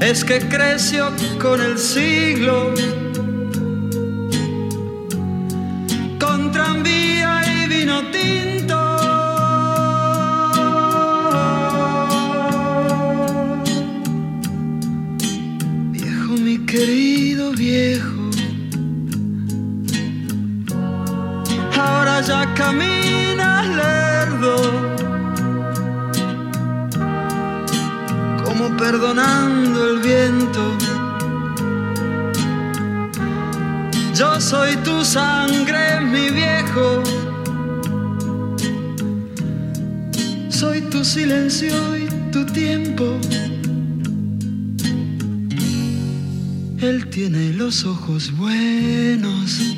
Es que creció con el siglo, Yo soy tu sangre, mi viejo. Soy tu silencio y tu tiempo. Él tiene los ojos buenos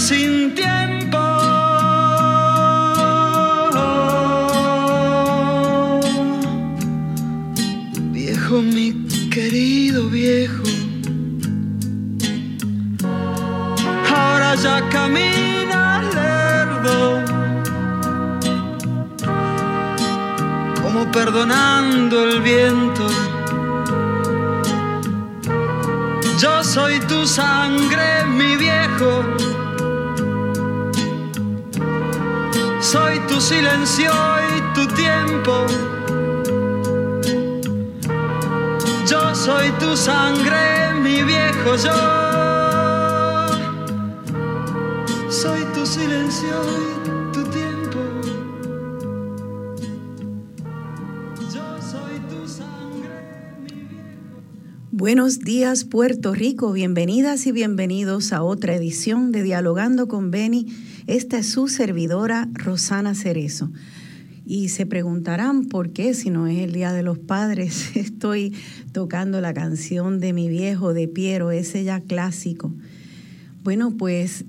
sin tiempo. Viejo, mi querido viejo, ahora ya camina lerdo, como perdonando el viento. Yo soy tu sangre, silencio y tu tiempo. Yo soy tu sangre, mi viejo. Yo soy tu silencio y tu tiempo. Yo soy tu sangre, mi viejo. Buenos días Puerto Rico, bienvenidas y bienvenidos a otra edición de Dialogando con Beni. Esta es su servidora Rosana Cerezo. Y se preguntarán por qué, si no es el Día de los Padres, estoy tocando la canción de mi viejo de Piero, ese ya clásico. Bueno, pues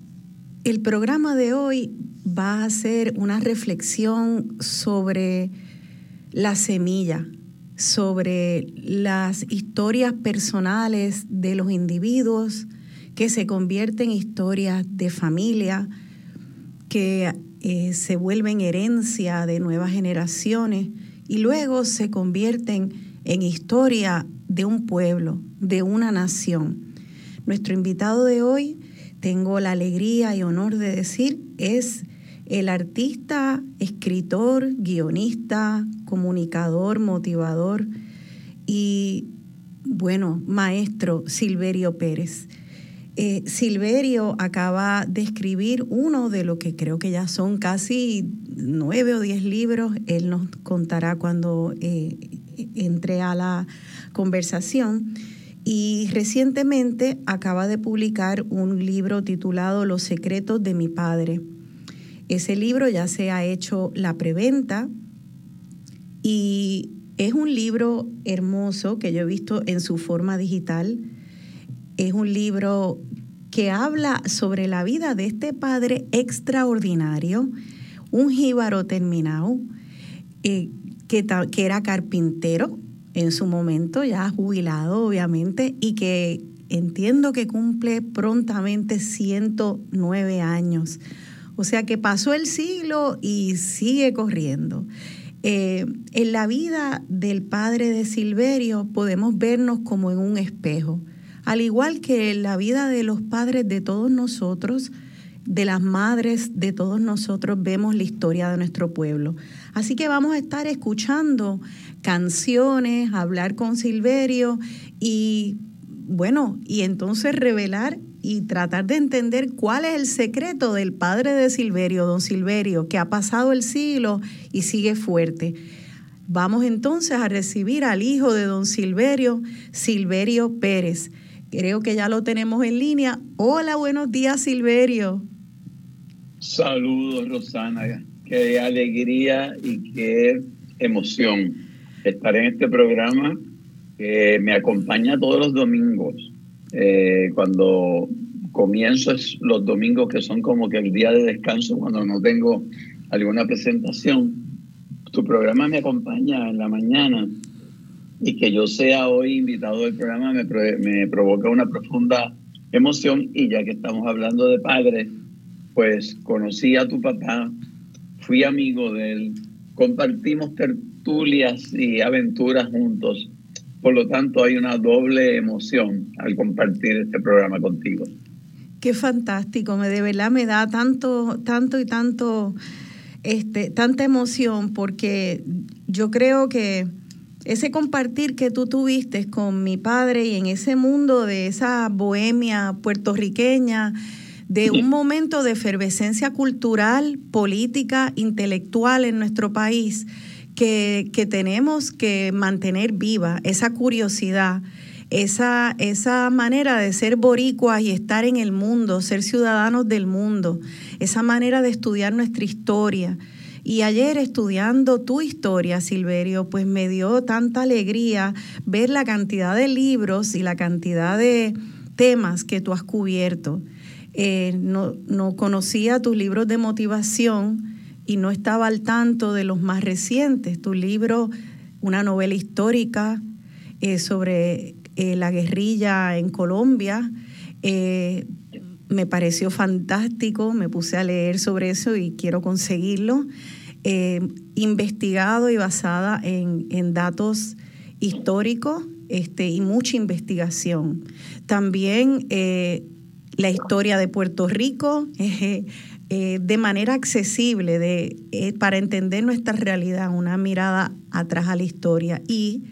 el programa de hoy va a ser una reflexión sobre la semilla, sobre las historias personales de los individuos que se convierten en historias de familia, que eh, se vuelven herencia de nuevas generaciones y luego se convierten en historia de un pueblo, de una nación. Nuestro invitado de hoy, tengo la alegría y honor de decir, es el artista, escritor, guionista, comunicador, motivador y, bueno, maestro Silverio Pérez. Eh, Silverio acaba de escribir uno de lo que creo que ya son casi nueve o diez libros. Él nos contará cuando eh, entre a la conversación. Y recientemente acaba de publicar un libro titulado Los secretos de mi padre. Ese libro ya se ha hecho la preventa y es un libro hermoso que yo he visto en su forma digital. Es un libro que habla sobre la vida de este padre extraordinario, un jíbaro terminado, eh, que, era carpintero en su momento, ya jubilado obviamente, y que entiendo que cumple prontamente 109 años. O sea que pasó el siglo y sigue corriendo. Eh, en la vida del padre de Silverio podemos vernos como en un espejo. Al igual que la vida de los padres de todos nosotros, de las madres de todos nosotros, vemos la historia de nuestro pueblo. Así que vamos a estar escuchando canciones, hablar con Silverio y bueno, y entonces revelar y tratar de entender cuál es el secreto del padre de Silverio, don Silverio, que ha pasado el siglo y sigue fuerte. Vamos entonces a recibir al hijo de don Silverio, Silverio Pérez. Creo que ya lo tenemos en línea. Hola, buenos días, Silverio. Saludos, Rosana. Qué alegría y qué emoción estar en este programa que me acompaña todos los domingos eh, cuando comienzo es los domingos que son como que el día de descanso cuando no tengo alguna presentación. Tu programa me acompaña en la mañana y que yo sea hoy invitado del programa me, me provoca una profunda emoción y ya que estamos hablando de padres, pues conocí a tu papá, fui amigo de él, compartimos tertulias y aventuras juntos por lo tanto, hay una doble emoción al compartir este programa contigo. Qué fantástico, me de verdad me da tanto, tanto y tanto, este, tanta emoción porque yo creo que ese compartir que tú tuviste con mi padre y en ese mundo de esa bohemia puertorriqueña, de un momento de efervescencia cultural, política, intelectual en nuestro país, que, tenemos que mantener viva, esa curiosidad, esa, esa manera de ser boricuas y estar en el mundo, ser ciudadanos del mundo, esa manera de estudiar nuestra historia. Y ayer estudiando tu historia, Silverio, pues me dio tanta alegría ver la cantidad de libros y la cantidad de temas que tú has cubierto. Eh, no, no conocía tus libros de motivación, y no estaba al tanto de los más recientes. Tu libro, una novela histórica eh, sobre eh, la guerrilla en Colombia, me pareció fantástico, me puse a leer sobre eso y quiero conseguirlo. investigado y basada en, en datos históricos este, y mucha investigación. También la historia de Puerto Rico, eh, de manera accesible de, eh, para entender nuestra realidad, una mirada atrás a la historia. Y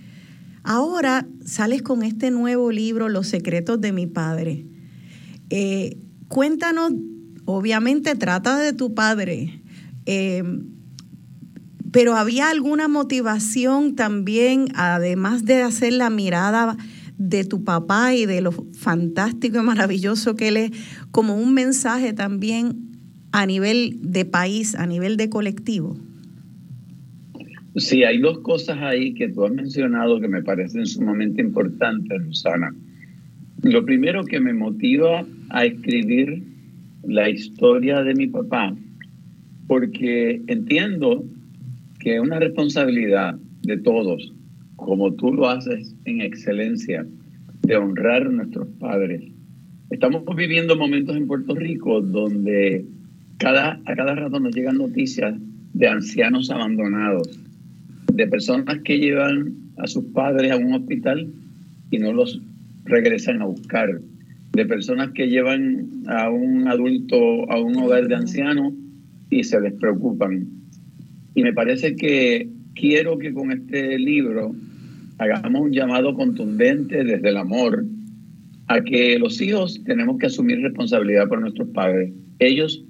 ahora sales con este nuevo libro, Los secretos de mi padre. Eh, cuéntanos, obviamente trata de tu padre, pero había alguna motivación también, además de hacer la mirada de tu papá y de lo fantástico y maravilloso que él es, como un mensaje también a nivel de país, a nivel de colectivo? Sí, hay dos cosas ahí que tú has mencionado que me parecen sumamente importantes, Rosana. Lo primero que me motiva a escribir la historia de mi papá, porque entiendo que es una responsabilidad de todos, como tú lo haces en excelencia, de honrar a nuestros padres. Estamos viviendo momentos en Puerto Rico donde cada, a cada rato nos llegan noticias de ancianos abandonados, de personas que llevan a sus padres a un hospital y no los regresan a buscar, de personas que llevan a un adulto a un hogar de ancianos y se les preocupan. Y me parece que quiero que con este libro hagamos un llamado contundente desde el amor a que los hijos tenemos que asumir responsabilidad por nuestros padres. Ellos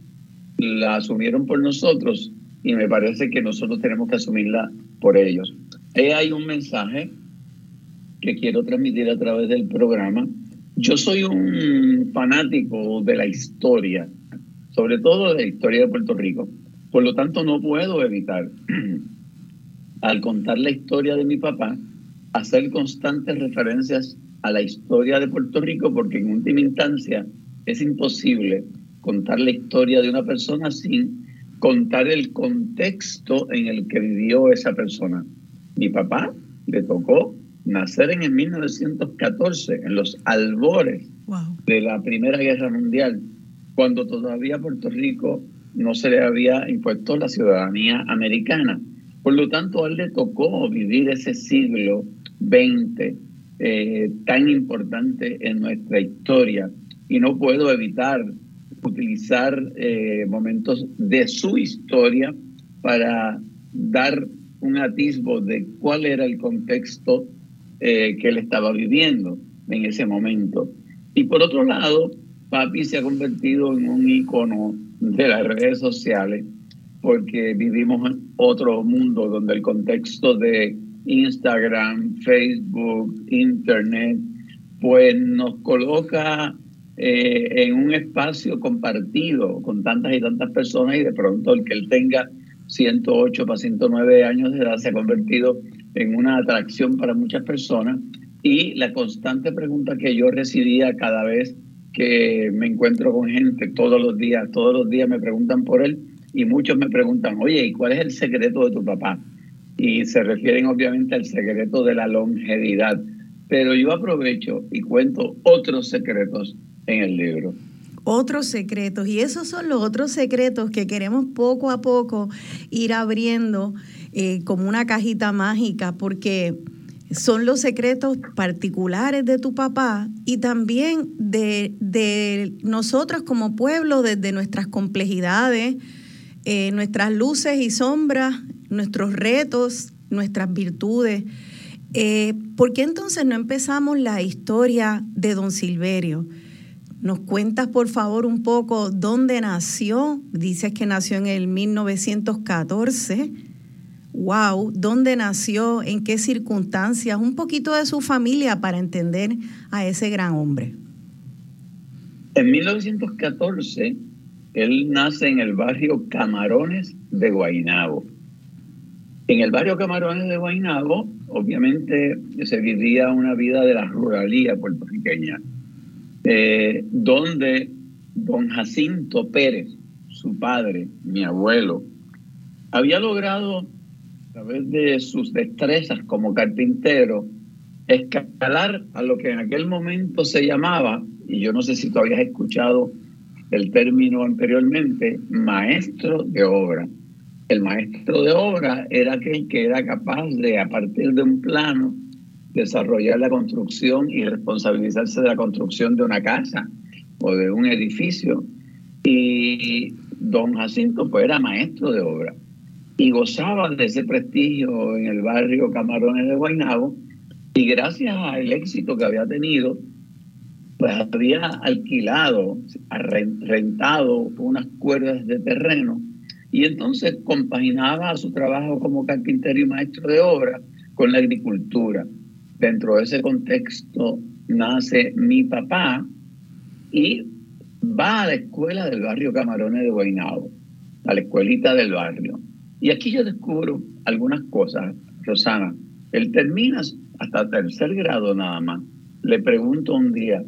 la asumieron por nosotros y me parece que nosotros tenemos que asumirla por ellos. Ahí hay un mensaje que quiero transmitir a través del programa. Yo soy un fanático de la historia, sobre todo de la historia de Puerto Rico. Por lo tanto, no puedo evitar, al contar la historia de mi papá, hacer constantes referencias a la historia de Puerto Rico, porque en última instancia es imposible contar la historia de una persona sin contar el contexto en el que vivió esa persona. Mi papá le tocó nacer en el 1914, en los albores de la Primera Guerra Mundial, cuando todavía Puerto Rico no se le había impuesto la ciudadanía americana. Por lo tanto, a él le tocó vivir ese siglo XX eh, tan importante en nuestra historia y no puedo evitar utilizar eh, momentos de su historia para dar un atisbo de cuál era el contexto eh, que él estaba viviendo en ese momento. Y por otro lado, papi se ha convertido en un icono de las redes sociales porque vivimos en otro mundo donde el contexto de Instagram, Facebook, Internet, pues nos coloca eh, en un espacio compartido con tantas y tantas personas y de pronto el que él tenga 108 para 109 años de edad se ha convertido en una atracción para muchas personas y la constante pregunta que yo recibía cada vez que me encuentro con gente todos los días, todos los días me preguntan por él y muchos me preguntan, oye, ¿y cuál es el secreto de tu papá? Y se refieren obviamente al secreto de la longevidad. Pero yo aprovecho y cuento otros secretos en el libro. Otros secretos, y esos son los otros secretos que queremos poco a poco ir abriendo eh, como una cajita mágica, porque son los secretos particulares de tu papá y también de, de nosotros como pueblo, desde nuestras complejidades, eh, nuestras luces y sombras, nuestros retos, nuestras virtudes. Eh, ¿Por qué entonces no empezamos la historia de don Silverio? ¿Nos cuentas por favor un poco dónde nació? Dices que nació en el 1914. Wow, ¿dónde nació? ¿En qué circunstancias? Un poquito de su familia para entender a ese gran hombre. En 1914, él nace en el barrio Camarones de Guainabo. En el barrio Camarones de Guainabo, obviamente, se vivía una vida de la ruralía puertorriqueña eh, donde don Jacinto Pérez, su padre, mi abuelo, había logrado, través de sus destrezas como carpintero, escalar a lo que en aquel momento se llamaba, y yo no sé si tú habías escuchado el término anteriormente, maestro de obra. El maestro de obra era aquel que era capaz de, a partir de un plano, desarrollar la construcción y responsabilizarse de la construcción de una casa o de un edificio. Y don Jacinto pues era maestro de obra y gozaba de ese prestigio en el barrio Camarones de Guaynabo y gracias al éxito que había tenido, pues había alquilado, rentado unas cuerdas de terreno y entonces compaginaba su trabajo como carpintero y maestro de obra con la agricultura. Dentro de ese contexto nace mi papá y va a la escuela del barrio Camarones de Guaynabo, a la escuelita del barrio. Y aquí yo descubro algunas cosas, Rosana. Él termina hasta tercer grado nada más. Le pregunto un día,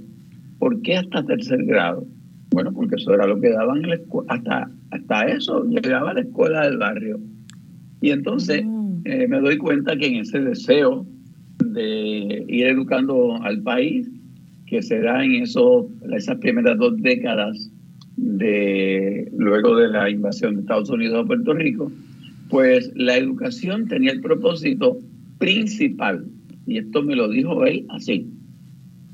¿por qué hasta tercer grado? Bueno, porque eso era lo que daban en la escuela. Hasta, hasta eso llegaba a la escuela del barrio. Y entonces mm. eh, me doy cuenta que en ese deseo de ir educando al país, que se da en eso, esas primeras dos décadas de luego de la invasión de Estados Unidos a Puerto Rico, pues la educación tenía el propósito principal, y esto me lo dijo él así,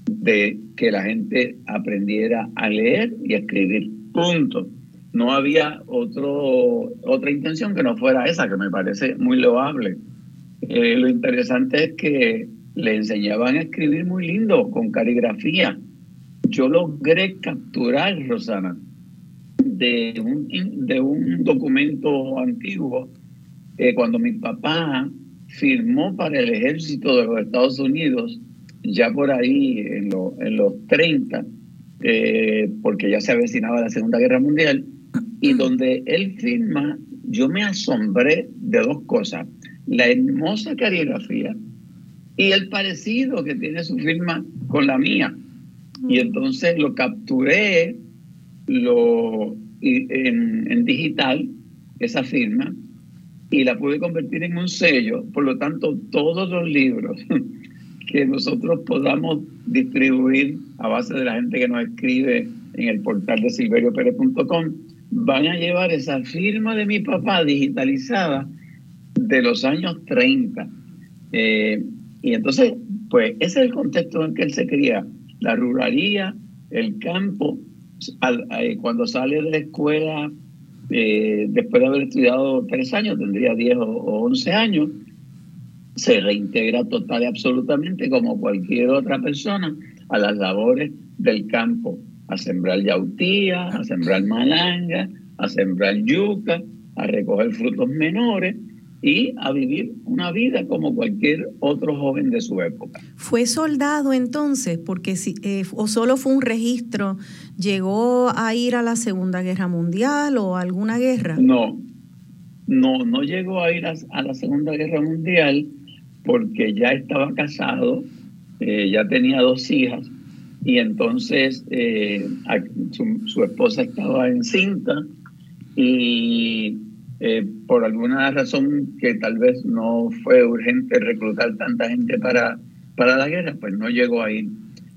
de que la gente aprendiera a leer y a escribir. Punto. No había otro, otra intención que no fuera esa, que me parece muy loable. Eh, lo interesante es que le enseñaban a escribir muy lindo, con caligrafía. Yo logré capturar, Rosana, de un, de un documento antiguo, eh, cuando mi papá firmó para el ejército de los Estados Unidos, ya por ahí en, en los 30, eh, porque ya se avecinaba la Segunda Guerra Mundial, y donde él firma, yo me asombré de dos cosas la hermosa caligrafía y el parecido que tiene su firma con la mía. Y mm. entonces lo capturé lo, en, en digital, esa firma, y la pude convertir en un sello. Por lo tanto, todos los libros que nosotros podamos distribuir a base de la gente que nos escribe en el portal de silveriopere.com van a llevar esa firma de mi papá digitalizada de los años 30. Eh, y entonces Pues ese es el contexto en que él se cría. La ruralía, el campo. Eh, cuando sale de la escuela, eh, después de haber estudiado tres años, tendría 10 o 11 años, se reintegra total y absolutamente como cualquier otra persona a las labores del campo, a sembrar yautía, a sembrar malanga, a sembrar yuca, a recoger frutos menores y a vivir una vida como cualquier otro joven de su época. ¿Fue soldado entonces? Porque si, eh, o solo fue un registro, ¿llegó a ir a la Segunda Guerra Mundial o a alguna guerra? No, no, no llegó a ir a, la Segunda Guerra Mundial porque ya estaba casado, eh, ya tenía dos hijas y entonces eh, su, su esposa estaba encinta y eh, por alguna razón que tal vez no fue urgente reclutar tanta gente para, para la guerra, pues no llegó ahí.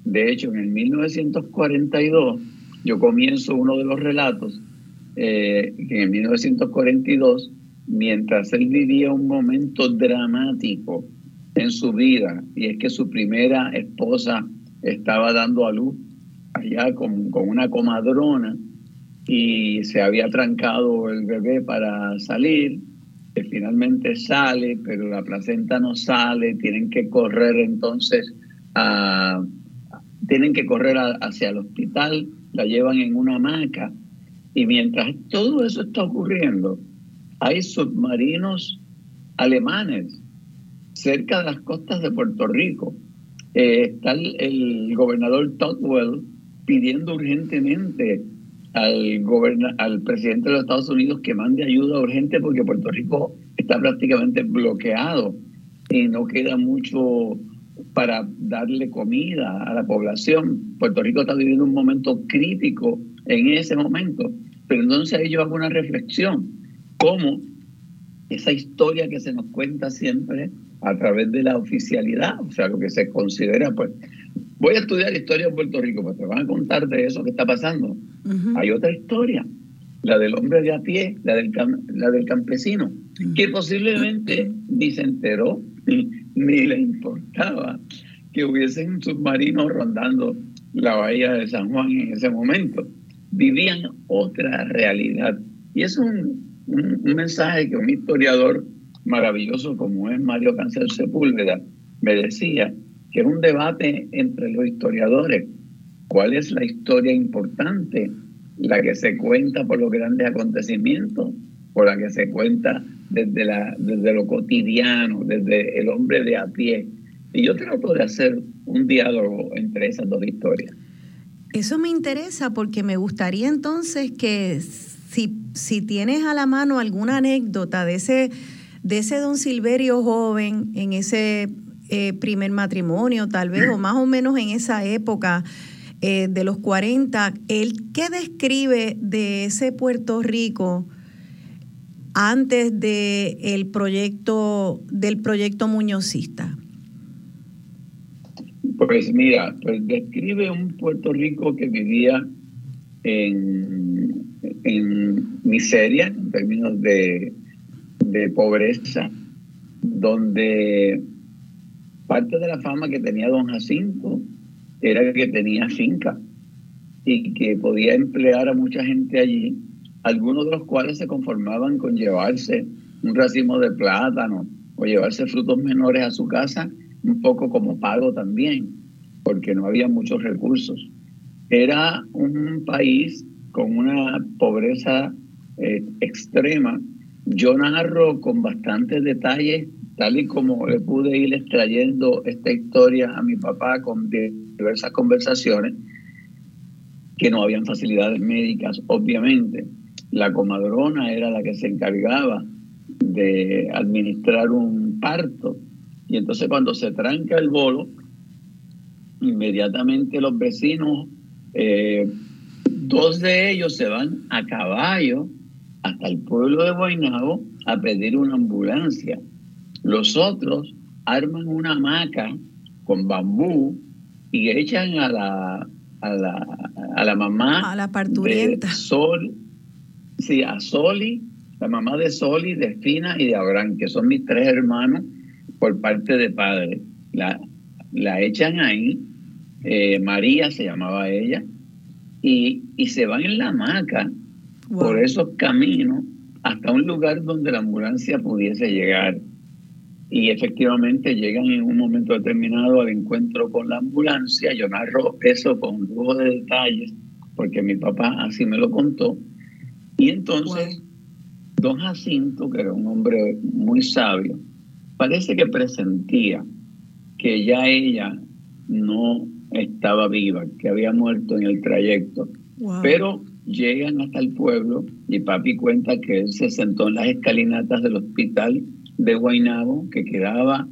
De hecho, en el 1942 yo comienzo uno de los relatos, eh, que en 1942, mientras él vivía un momento dramático en su vida, y es que su primera esposa estaba dando a luz allá con, con una comadrona, y se había trancado el bebé para salir, que finalmente sale, pero la placenta no sale, tienen que correr entonces tienen que correr hacia el hospital, la llevan en una hamaca. Y mientras todo eso está ocurriendo, hay submarinos alemanes cerca de las costas de Puerto Rico. Eh, está el, el gobernador Todwell pidiendo urgentemente al, al presidente de los Estados Unidos que mande ayuda urgente porque Puerto Rico está prácticamente bloqueado y no queda mucho para darle comida a la población. Puerto Rico está viviendo un momento crítico en ese momento. Pero entonces ahí yo hago una reflexión, cómo esa historia que se nos cuenta siempre a través de la oficialidad, o sea, lo que se considera, pues, voy a estudiar historia de Puerto Rico, pues te van a contar de eso que está pasando. Hay otra historia, la del hombre de a pie, la del, la del campesino, que posiblemente ni se enteró ni, le importaba que hubiesen submarinos rondando la bahía de San Juan en ese momento. Vivían otra realidad. Y es un, un, un mensaje que un historiador maravilloso como es Mario Cancel Sepúlveda me decía, que es un debate entre los historiadores. ¿Cuál es la historia importante? ¿La que se cuenta por los grandes acontecimientos o la que se cuenta desde, la, desde lo cotidiano, desde el hombre de a pie? Y yo trato de hacer un diálogo entre esas dos historias. Eso me interesa porque me gustaría entonces que si, si tienes a la mano alguna anécdota de ese, de ese don Silverio joven en ese eh, primer matrimonio, tal vez, o más o menos en esa época eh, de los 40, ¿el qué describe de ese Puerto Rico antes de el proyecto, del proyecto muñozista? Pues mira, pues describe un Puerto Rico que vivía en, en miseria en términos de, de pobreza, donde Parte de la fama que tenía don Jacinto era que tenía finca y que podía emplear a mucha gente allí, algunos de los cuales se conformaban con llevarse un racimo de plátano o llevarse frutos menores a su casa, un poco como pago también, porque no había muchos recursos. Era un país con una pobreza eh, extrema. Yo narro con bastantes detalles tal y como le pude ir extrayendo esta historia a mi papá con diversas conversaciones, que no habían facilidades médicas, obviamente. La comadrona era la que se encargaba de administrar un parto. Y entonces cuando se tranca el bolo, inmediatamente los vecinos, eh, dos de ellos se van a caballo hasta el pueblo de Guaynabo a pedir una ambulancia. Los otros arman una hamaca con bambú y echan a la, a la, a la mamá a la parturienta. de Sol, sí, a Soli, la mamá de Soli, de Fina y de Abraham, que son mis tres hermanos por parte de padre. La, la echan ahí, eh, María se llamaba ella, y, y, se van en la hamaca por esos caminos hasta un lugar donde la ambulancia pudiese llegar. Y efectivamente llegan en un momento determinado al encuentro con la ambulancia. Yo narro eso con lujo de detalles, porque mi papá así me lo contó. Y entonces, don Jacinto, que era un hombre muy sabio, parece que presentía que ya ella no estaba viva, que había muerto en el trayecto. Pero llegan hasta el pueblo y papi cuenta que él se sentó en las escalinatas del hospital de Guaynabo, que quedaba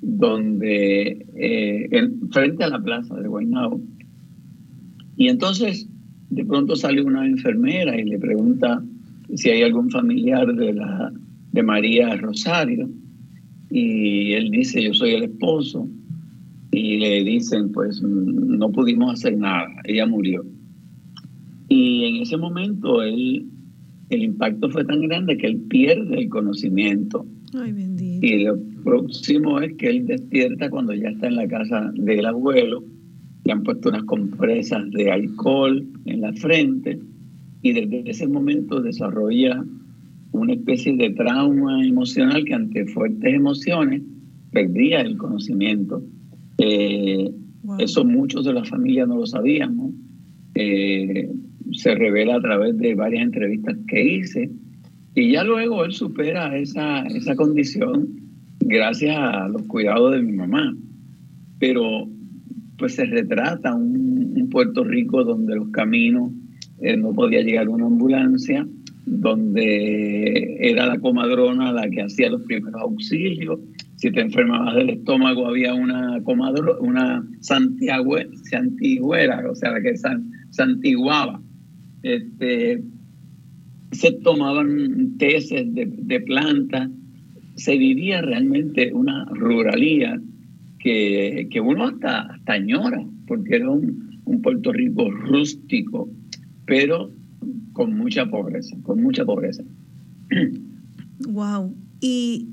donde, eh, frente a la plaza de Guaynabo. Y entonces de pronto sale una enfermera y le pregunta si hay algún familiar de, la, de María Rosario. Y él dice, yo soy el esposo. Y le dicen, pues no pudimos hacer nada, ella murió. Y en ese momento él, el impacto fue tan grande que él pierde el conocimiento. Ay, bendito. Y lo próximo es que él despierta cuando ya está en la casa del abuelo. Le han puesto unas compresas de alcohol en la frente y desde ese momento desarrolla una especie de trauma emocional que ante fuertes emociones perdía el conocimiento. Eh, eso muchos de la familia no lo sabíamos. Eh, se revela a través de varias entrevistas que hice. Y ya luego él supera esa, esa condición gracias a los cuidados de mi mamá. Pero pues se retrata un, Puerto Rico donde los caminos eh, no podía llegar una ambulancia, donde era la comadrona la que hacía los primeros auxilios. Si te enfermabas del estómago había una comadrona, una santigüera, o sea, la que santiguaba este, se tomaban tesis de, de plantas, se vivía realmente una ruralía que, que uno hasta, hasta añora, porque era un, un, Puerto Rico rústico, pero con mucha pobreza, con mucha pobreza. Wow. Y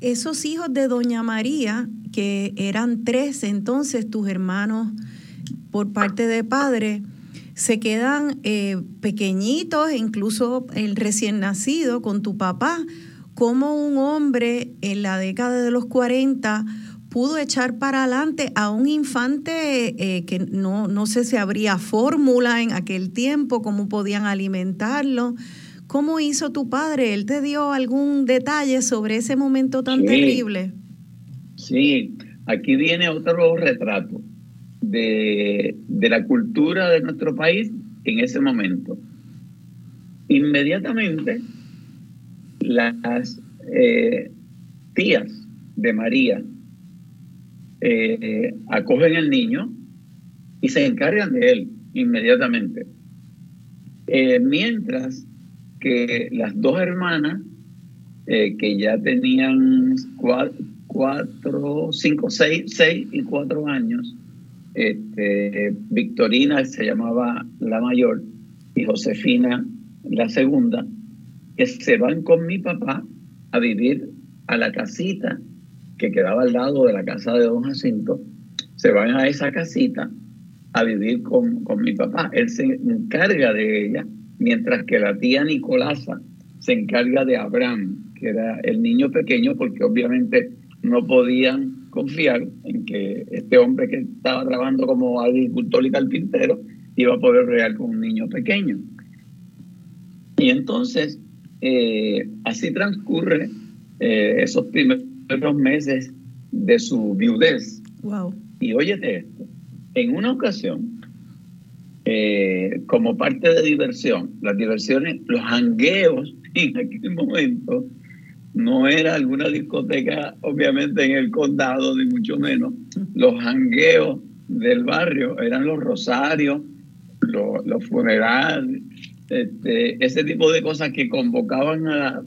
esos hijos de Doña María, que eran tres entonces tus hermanos por parte de padre, se quedan eh, pequeñitos, incluso el recién nacido con tu papá. ¿Cómo un hombre en la década de los 40 pudo echar para adelante a un infante eh, que no, no sé si habría fórmula en aquel tiempo, cómo podían alimentarlo? ¿Cómo hizo tu padre? ¿Él te dio algún detalle sobre ese momento tan terrible? Sí, aquí viene otro retrato de, la cultura de nuestro país en ese momento. Inmediatamente, las eh, tías de María eh, acogen al niño y se encargan de él inmediatamente. Eh, mientras que las dos hermanas, que ya tenían cuatro, cinco, seis, seis y cuatro años, este, Victorina se llamaba la mayor y Josefina la segunda, que se van con mi papá a vivir a la casita que quedaba al lado de la casa de don Jacinto, se van a esa casita a vivir con, con mi papá. Él se encarga de ella, mientras que la tía Nicolasa se encarga de Abraham, que era el niño pequeño, porque obviamente no podían confiar en que este hombre que estaba trabajando como agricultor y carpintero iba a poder regar con un niño pequeño. Y entonces, eh, así transcurre eh, esos primeros meses de su viudez. Wow. Y óyete esto, en una ocasión, eh, como parte de diversión, las diversiones, los hangueos en aquel momento no era alguna discoteca, obviamente, en el condado, ni mucho menos. Los jangueos del barrio eran los rosarios, los, funerales, este, ese tipo de cosas que convocaban a la,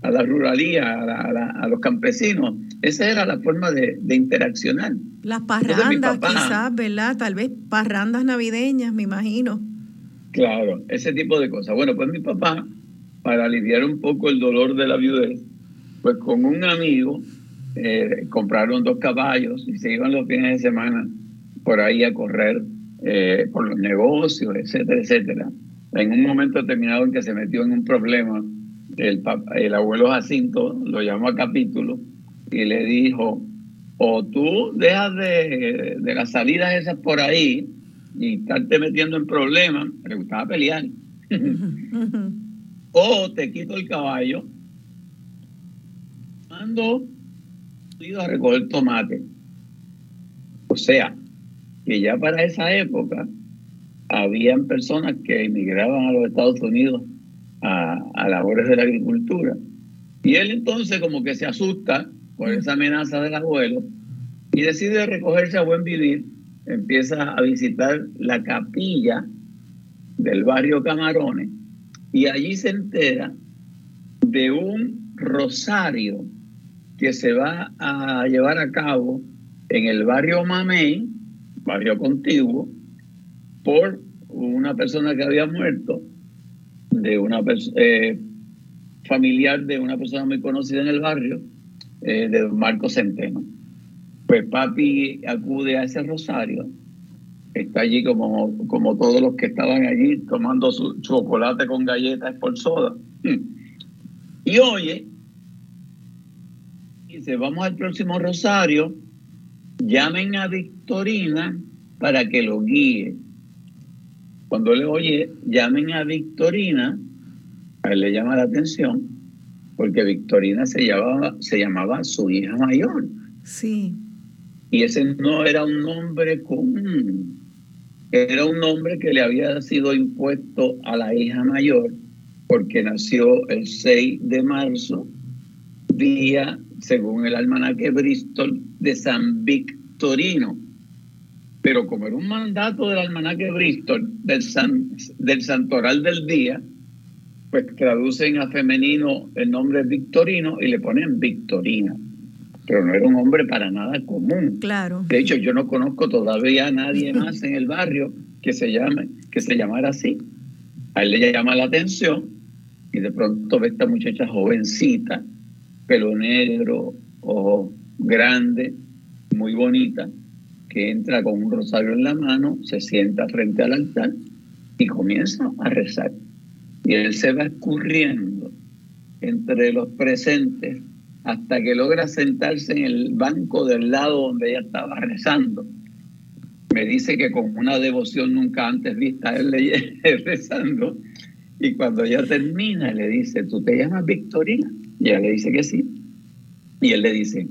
a la ruralía, a, los campesinos. Esa era la forma de, interaccionar. Las parrandas, quizás, ¿verdad? Tal vez parrandas navideñas, me imagino. Claro, ese tipo de cosas. Bueno, pues mi papá, para aliviar un poco el dolor de la viudez, pues con un amigo eh, compraron dos caballos y se iban los fines de semana por ahí a correr eh, por los negocios, etcétera, etcétera. En un momento determinado en que se metió en un problema, el, el abuelo Jacinto lo llamó a capítulo y le dijo, o tú dejas de, de las salidas esas por ahí y estarte metiendo en problemas, le gustaba pelear, o te quito el caballo, mando a recoger tomate. O sea, que ya para esa época habían personas que emigraban a los Estados Unidos a, a labores de la agricultura. Y él entonces como que se asusta por esa amenaza del abuelo y decide recogerse a buen vivir, empieza a visitar la capilla del barrio Camarones y allí se entera de un rosario que se va a llevar a cabo en el barrio Mamey, barrio contiguo, por una persona que había muerto, de una eh, familiar de una persona muy conocida en el barrio, eh, de Marco Centeno. Pues papi acude a ese rosario, está allí como, como todos los que estaban allí tomando su chocolate con galletas por soda. Y oye, dice, vamos al próximo rosario, llamen a Victorina para que lo guíe. Cuando le oye, llamen a Victorina, a él le llama la atención, porque Victorina se llamaba, se llamaba su hija mayor. Sí. Y ese no era un nombre común, era un nombre que le había sido impuesto a la hija mayor, porque nació el 6 de marzo, día, según el almanaque Bristol, de San Victorino pero como era un mandato del almanaque Bristol, del, del santoral del día, pues traducen a femenino el nombre Victorino y le ponen Victorina. Pero no era un hombre para nada común. Claro. De hecho, yo no conozco todavía a nadie más en el barrio que se llame, que se llamara así. A él le llama la atención y de pronto ve esta muchacha jovencita, pelo negro, ojo grande, muy bonita, que entra con un rosario en la mano, se sienta frente al altar y comienza a rezar. Y él se va escurriendo entre los presentes hasta que logra sentarse en el banco del lado donde ella estaba rezando. Me dice que con una devoción nunca antes vista él le rezando. Y cuando ella termina, le dice, ¿tú te llamas Victorina? Y ella le dice que sí. Y él le dice,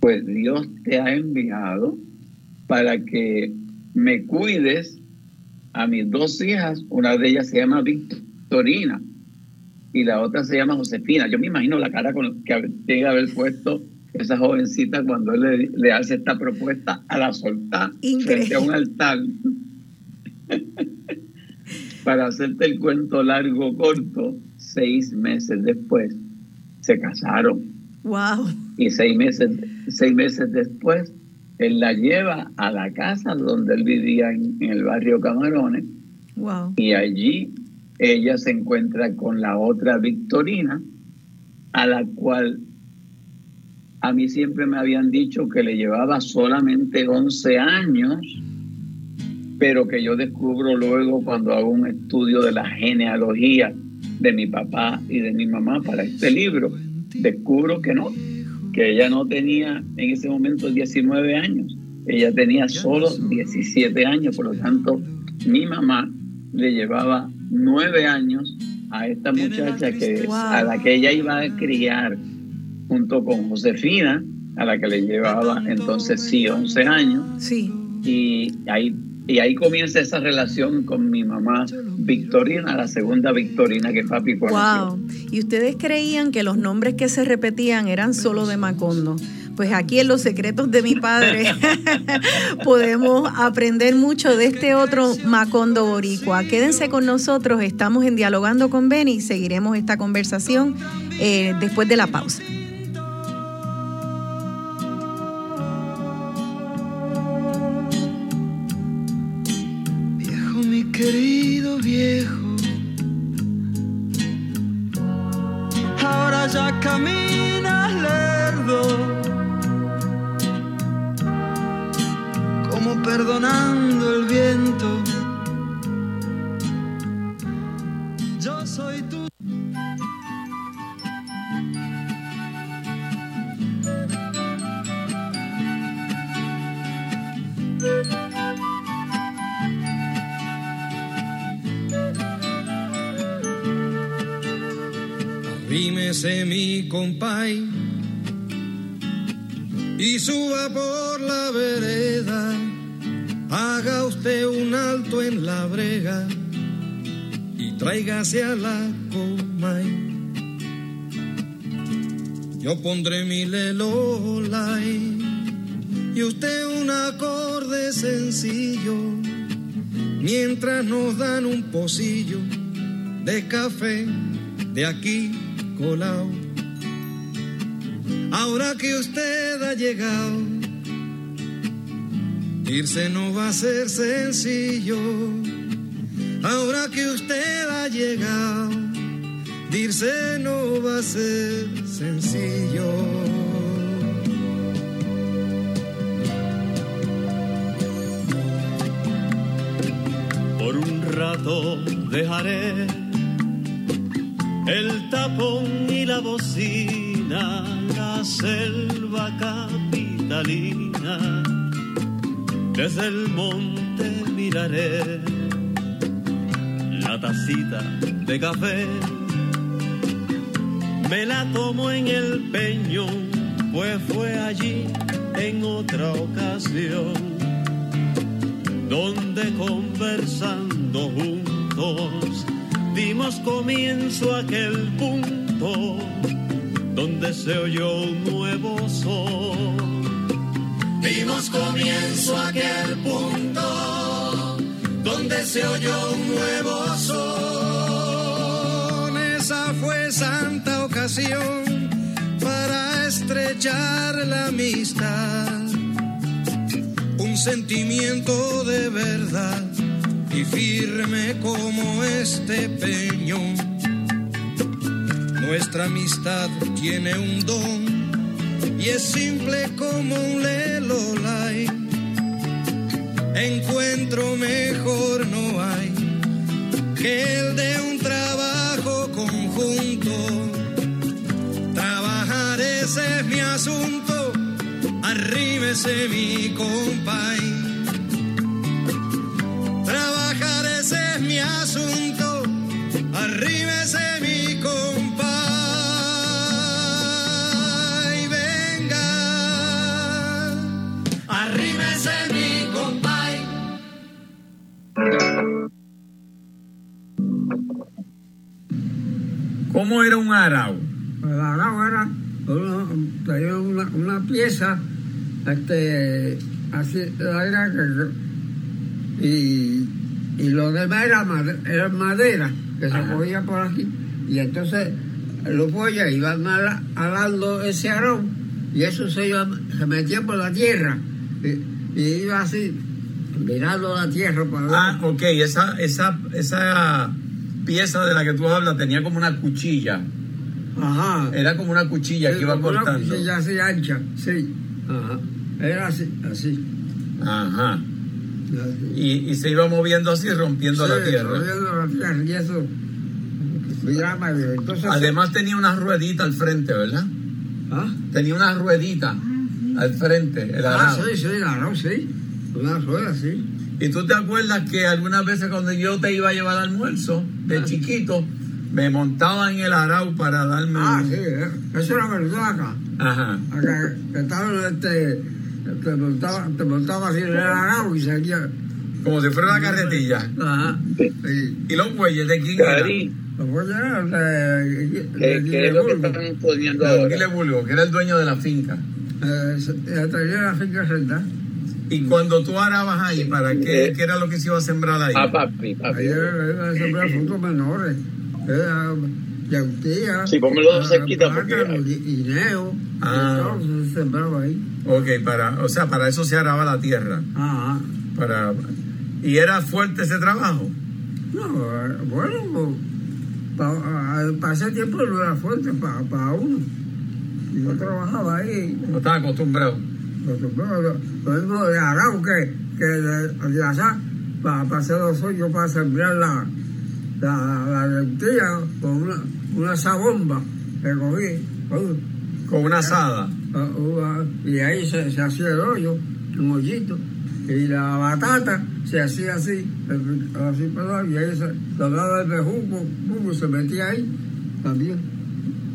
pues Dios te ha enviado para que me cuides a mis dos hijas. Una de ellas se llama Victorina y la otra se llama Josefina. Yo me imagino la cara con que tiene que haber puesto esa jovencita cuando él le, hace esta propuesta a la soltar frente a un altar. Para hacerte el cuento largo, corto, seis meses después se casaron. Wow. Y seis meses, seis meses después él la lleva a la casa donde él vivía en, el barrio Camarones. Y allí ella se encuentra con la otra Victorina, a la cual a mí siempre me habían dicho que le llevaba solamente 11 años, pero que yo descubro luego cuando hago un estudio de la genealogía de mi papá y de mi mamá para este libro, descubro que no, que ella no tenía en ese momento 19 años, ella tenía solo 17 años, por lo tanto mi mamá le llevaba 9 años a esta muchacha que, a la que ella iba a criar junto con Josefina, a la que le llevaba entonces sí 11 años. Sí. Y ahí y ahí comienza esa relación con mi mamá Victorina, la segunda Victorina que papi conoció. Wow. Y ustedes creían que los nombres que se repetían eran solo de Macondo. Pues aquí en Los Secretos de mi Padre podemos aprender mucho de este otro Macondo boricua. Quédense con nosotros, estamos en Dialogando con Beni y seguiremos esta conversación eh, después de la pausa. caminas lerdo, como perdonando el viento. Arrímese mi compay y suba por la vereda. Haga usted un alto en la brega y tráigase a la comay. Yo pondré mi lelolay y usted un acorde sencillo mientras nos dan un pocillo de café de aquí colao. Ahora que usted ha llegado, irse no va a ser sencillo. Ahora que usted ha llegado, irse no va a ser sencillo. Por un rato dejaré el tapón y la bocina, la selva capitalina. Desde el monte miraré la tacita de café. Me la tomo en el peño, pues fue allí en otra ocasión donde conversando juntos dimos comienzo a aquel punto donde se oyó un nuevo sol. Dimos comienzo a aquel punto donde se oyó un nuevo sol. Esa fue santa ocasión para estrechar la amistad. Un sentimiento de verdad y firme como este peño. Nuestra amistad tiene un don y es simple como un lelolay. Encuentro mejor no hay que el de un trabajo conjunto. Trabajar ese es mi asunto, arrímese mi compay. Asunto, arrímese mi compay. Venga, arrímese mi compay. ¿Cómo era un arao? El arao era una, tenía una, una pieza, este, así, era que- y, y lo demás era, made- era madera, que se cogía por aquí, y entonces los pollas iban ala- alando ese arao, y eso se, iba, se metía por la tierra, y, y iba así, mirando la tierra para ver. Ah, ok, esa, esa, esa pieza de la que tú hablas tenía como una cuchilla. Ajá. Era como una cuchilla Sí, que iba como una cortando. cuchilla así ancha, sí. Ajá. Era así, así. Ajá. Y, y se iba moviendo así, rompiendo la tierra. rodeando la tierra, y eso. Mira, Mario, entonces. Además tenía una ruedita al frente, ¿verdad? ¿Ah? Tenía una ruedita al frente, el Ah, sí, sí, claro, sí. Una rueda, sí. Y tú te acuerdas que algunas veces cuando yo te iba a llevar al almuerzo, de Ah. chiquito, me montaba en el arao para darme Ah, un- sí, eh, eso era verdad acá. Ajá. Acá, que estaba, este. Te montaba, te montaba así en el arao y seguía. Como si fuera la carretilla. Ajá. Sí. ¿Y los bueyes de quién? Cari, Los bueyes eran de- de- ¿qué, de qué es lo que Guileburgo. están poniendo De ahora? Aguile Bulgo, que era el dueño de la finca. Eh, se- eh, la finca sentada. Y cuando tú arabas ahí, ¿para qué, Eh. qué era lo que se iba a sembrar ahí? Ah, papi, papi. Ayer iba a sembrar frutos menores. Era yautía. Sí, pónmelo ah, cerquita porque- guineo. Ah. se sembraba ahí. Ok, para, o sea, para eso se araba la tierra. Ajá. Para, ¿Y era fuerte ese trabajo? No, bueno, para ese tiempo no era fuerte para uno. Y yo trabajaba ahí. No estaba acostumbrado. Lo, lo- mismo de Arau, que, que de, de allá para, hacer los hoyos para sembrar la, la, la lentilla con una, una sabomba que cogí. Con una asada. Y ahí se, se hacía el hoyo, un hoyito. Y la batata se hacía así, así perdón, y ahí se doblaba el bejuco, se metía ahí también.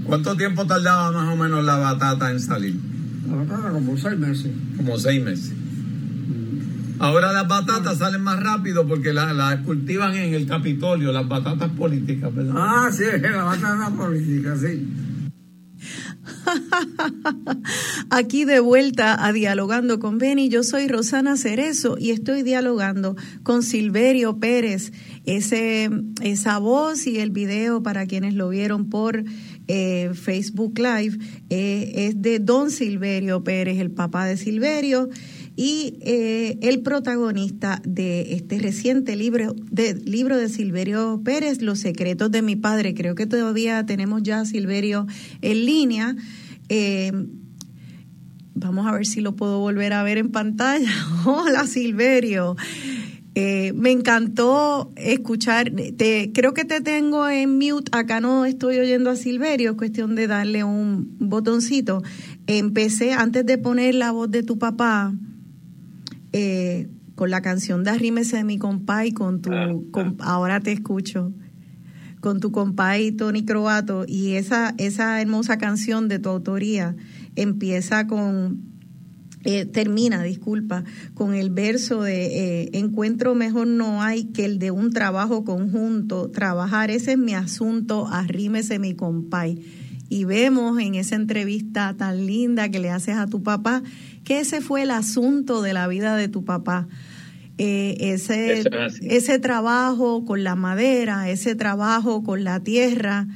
¿Cuánto tiempo tardaba más o menos la batata en salir? La batata como seis meses. Como seis meses. Ahora las batatas salen más rápido porque las la cultivan en el Capitolio, las batatas políticas, ¿verdad? Ah, sí, las batatas políticas, sí. Aquí de vuelta a Dialogando con Beni, yo soy Rosana Cerezo y estoy dialogando con Silverio Pérez. Ese, esa voz y el video para quienes lo vieron por eh, Facebook Live eh, es de Don Silverio Pérez, el papá de Silverio y eh, el protagonista de este reciente libro de, libro de Silverio Pérez, Los secretos de mi padre. Creo que todavía tenemos ya a Silverio en línea. Eh, vamos a ver si lo puedo volver a ver en pantalla. Hola Silverio. Eh, me encantó escuchar, te, creo que te tengo en mute, acá no estoy oyendo a Silverio, es cuestión de darle un botoncito. Empecé antes de poner la voz de tu papá, eh, con la canción de Arrímese de mi compay, con tu, ah, ah. ahora te escucho, con tu compay Tony Croato, y esa, esa hermosa canción de tu autoría empieza con, eh, termina, disculpa, con el verso de eh, encuentro mejor no hay que el de un trabajo conjunto, trabajar, ese es mi asunto, arrímese mi compay. Y vemos en esa entrevista tan linda que le haces a tu papá, que ese fue el asunto de la vida de tu papá. Eh, ese, ese trabajo con la madera, ese trabajo con la tierra,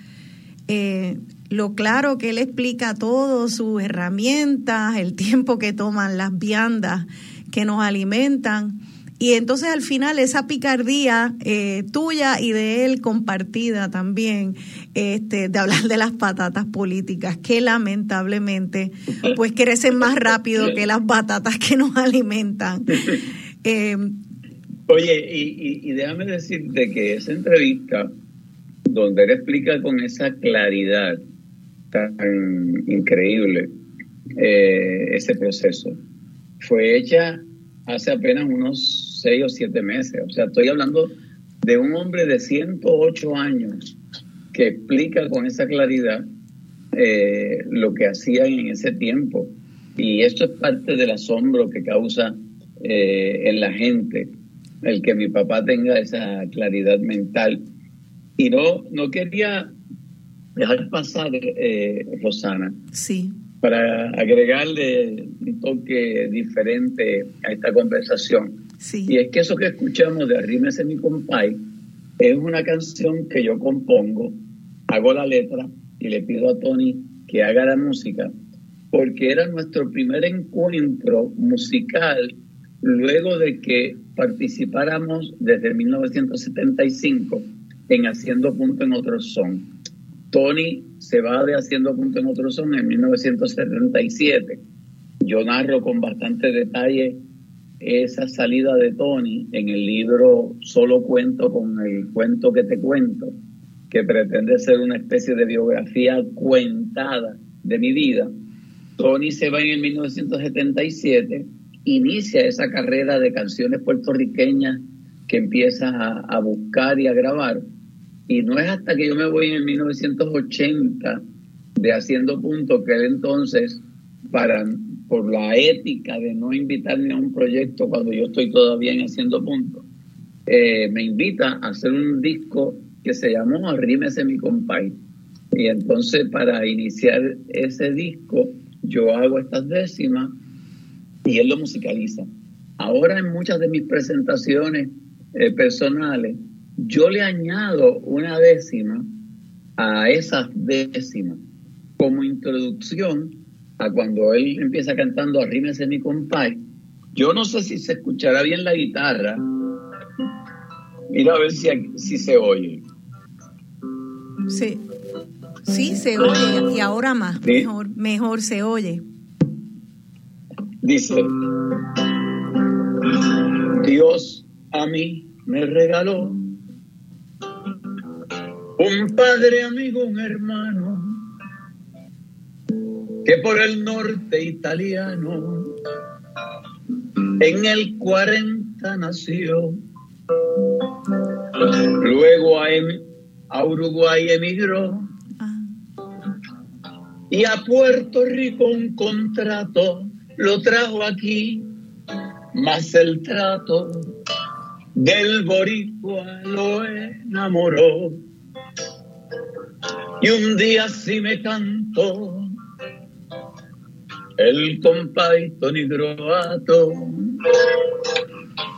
eh, lo claro que él explica todo, sus herramientas, el tiempo que toman las viandas que nos alimentan. Y entonces al final esa picardía eh, tuya y de él compartida también, este, de hablar de las patatas políticas, que lamentablemente pues crecen más rápido que las patatas que nos alimentan. Eh, Oye, y, y, déjame decirte que esa entrevista, donde él explica con esa claridad tan increíble eh, ese proceso, fue hecha hace apenas unos seis o siete meses. O sea, estoy hablando de un hombre de 108 años que explica con esa claridad eh, lo que hacían en ese tiempo. Y esto es parte del asombro que causa eh, en la gente el que mi papá tenga esa claridad mental. Y no, no quería dejar pasar, eh, Rosana, sí para agregarle un toque diferente a esta conversación. Y es que eso que escuchamos de Arrímese mi compay es una canción que yo compongo, hago la letra y le pido a Tony que haga la música, porque era nuestro primer encuentro musical luego de que participáramos desde 1975 en Haciendo Punto en Otro Son. Tony se va de Haciendo Punto en Otro Son en 1977. Yo narro con bastante detalle esa salida de Tony en el libro Solo Cuento con el cuento que te cuento, que pretende ser una especie de biografía cuentada de mi vida. Tony se va en el 1977, inicia esa carrera de canciones puertorriqueñas que empieza a, a buscar y a grabar y no es hasta que yo me voy en 1980 de Haciendo Punto que él entonces, para, por la ética de no invitarme a un proyecto cuando yo estoy todavía en Haciendo Punto, eh, me invita a hacer un disco que se llamó Arrímese mi compay. Y entonces para iniciar ese disco yo hago estas décimas y él lo musicaliza. Ahora en muchas de mis presentaciones eh, personales, yo le añado una décima a esas décimas como introducción a cuando él empieza cantando Arrímese mi compay. Yo no sé si se escuchará bien la guitarra. Mira a ver si, si se oye. Sí, sí se oye y ahora más, mejor, mejor se oye. Dice. Dios a mí me regaló un padre, amigo, un hermano, que por el norte italiano en el 40 nació. Luego a, em- a Uruguay emigró Ah, y a Puerto Rico un contrato lo trajo aquí, más el trato del boricua lo enamoró. Y un día sí me cantó el compay Tony Groato.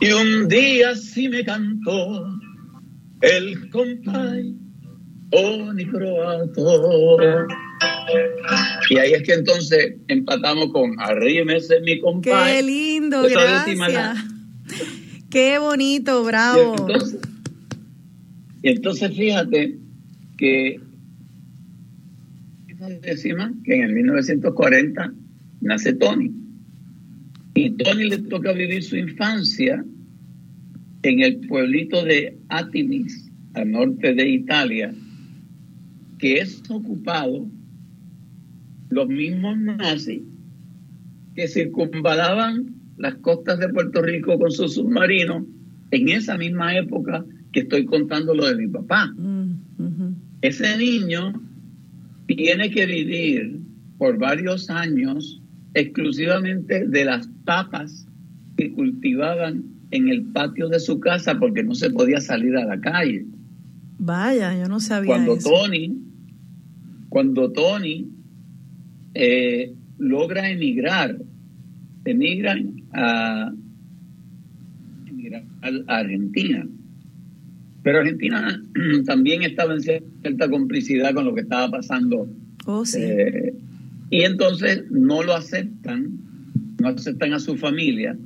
Y un día sí me cantó el compay Tony Croato. Y ahí es que entonces empatamos con Arrímese mi qué compay. lindo, Esa última gracias. Qué bonito, Y bravo. entonces, y entonces fíjate que que en el 1940 nace Tony. Y Tony le toca vivir su infancia en el pueblito de Atimis, al norte de Italia, que es ocupado los mismos nazis que circunvalaban las costas de Puerto Rico con sus submarinos en esa misma época que estoy contando lo de mi papá. Mm. Ese niño tiene que vivir por varios años exclusivamente de las papas que cultivaban en el patio de su casa porque no se podía salir a la calle. Vaya, yo no sabía Cuando eso. Tony, cuando Tony eh, logra emigrar, emigran a, a Argentina. Pero Argentina también estaba en cierta complicidad con lo que estaba pasando Oh, sí. eh, y entonces no lo aceptan, no aceptan a su familia,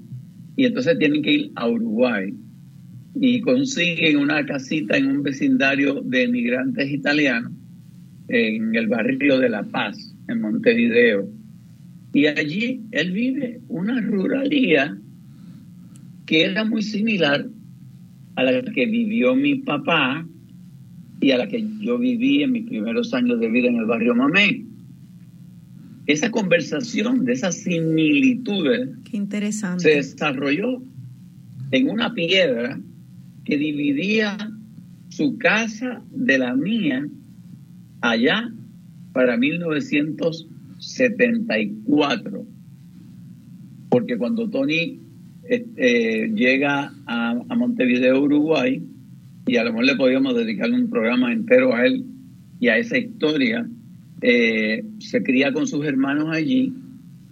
y entonces tienen que ir a Uruguay y consiguen una casita en un vecindario de emigrantes italianos en el barrio de La Paz, en Montevideo. Y allí él vive una ruralía que era muy similar a la que vivió mi papá y a la que yo viví en mis primeros años de vida en el barrio Mamé. Esa conversación de esas similitudes Qué se interesante. desarrolló en una piedra que dividía su casa de la mía allá para 1974. Porque cuando Tony eh, llega a, a Montevideo, Uruguay, y a lo mejor le podíamos dedicar un programa entero a él y a esa historia, eh, se cría con sus hermanos allí,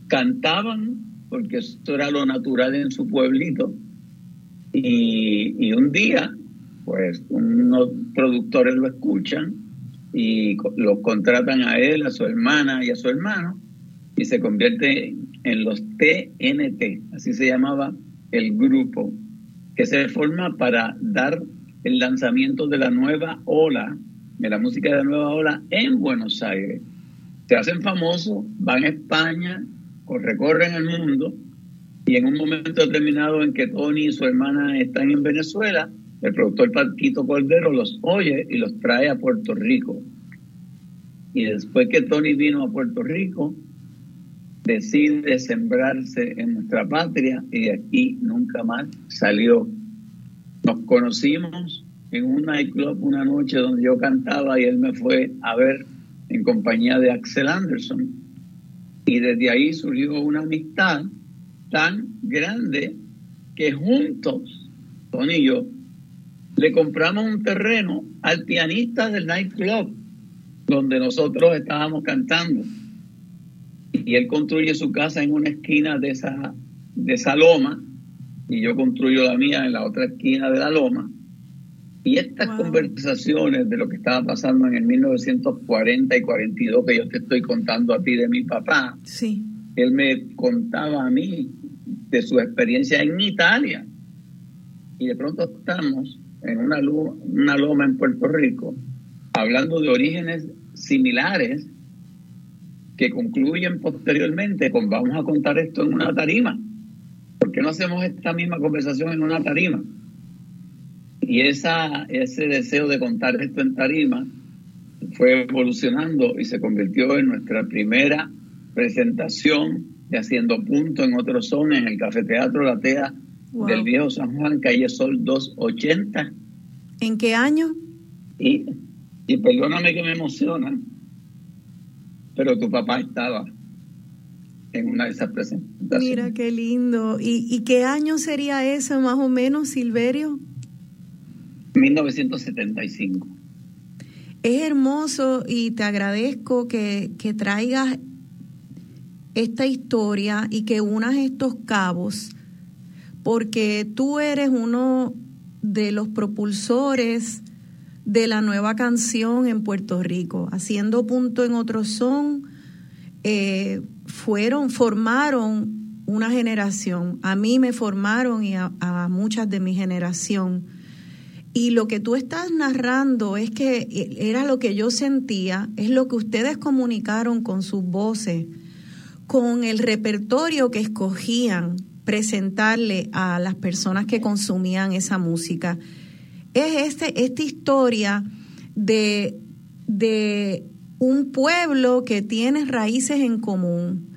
cantaban, porque esto era lo natural en su pueblito, y, un día, pues unos productores lo escuchan y co- lo contratan a él, a su hermana y a su hermano, y se convierte en los TNT, así se llamaba el grupo, que se forma para dar el lanzamiento de la nueva ola, de la música de nueva ola en Buenos Aires. Se hacen famosos, van a España, recorren el mundo, y en un momento determinado en que Tony y su hermana están en Venezuela, el productor Paquito Cordero los oye y los trae a Puerto Rico. Y después que Tony vino a Puerto Rico, decide sembrarse en nuestra patria y de aquí nunca más salió. Nos conocimos en un nightclub una noche donde yo cantaba y él me fue a ver en compañía de Axel Anderson. Y desde ahí surgió una amistad tan grande que juntos, Tony y yo, le compramos un terreno al pianista del nightclub donde nosotros estábamos cantando. Y él construye su casa en una esquina de esa, de esa loma y yo construyo la mía en la otra esquina de la loma. Y estas Wow. conversaciones de lo que estaba pasando en el 1940 y 42 que yo te estoy contando a ti de mi papá, Sí. él me contaba a mí de su experiencia en Italia. Y de pronto estamos en una, una loma en Puerto Rico hablando de orígenes similares que concluyen posteriormente con vamos a contar esto en una tarima. Porque qué no hacemos esta misma conversación en una tarima? Y esa, ese deseo de contar esto en tarima fue evolucionando y se convirtió en nuestra primera presentación de Haciendo Punto en otro son en el Café Teatro La Tea del Viejo San Juan, calle Sol 280. ¿En qué año? Y, y perdóname que me emociona, pero tu papá estaba en una de esas presentaciones. Mira qué lindo. ¿Y, ¿Y qué año sería ese más o menos, Silverio? 1975. Es hermoso y te agradezco que, que traigas esta historia y que unas estos cabos, porque tú eres uno de los propulsores de la nueva canción en Puerto Rico, haciendo punto en otro son, eh, fueron, formaron una generación, a mí me formaron y a, a muchas de mi generación. Y lo que tú estás narrando es que era lo que yo sentía, es lo que ustedes comunicaron con sus voces, con el repertorio que escogían presentarle a las personas que consumían esa música. Es este, esta historia de, de un pueblo que tiene raíces en común.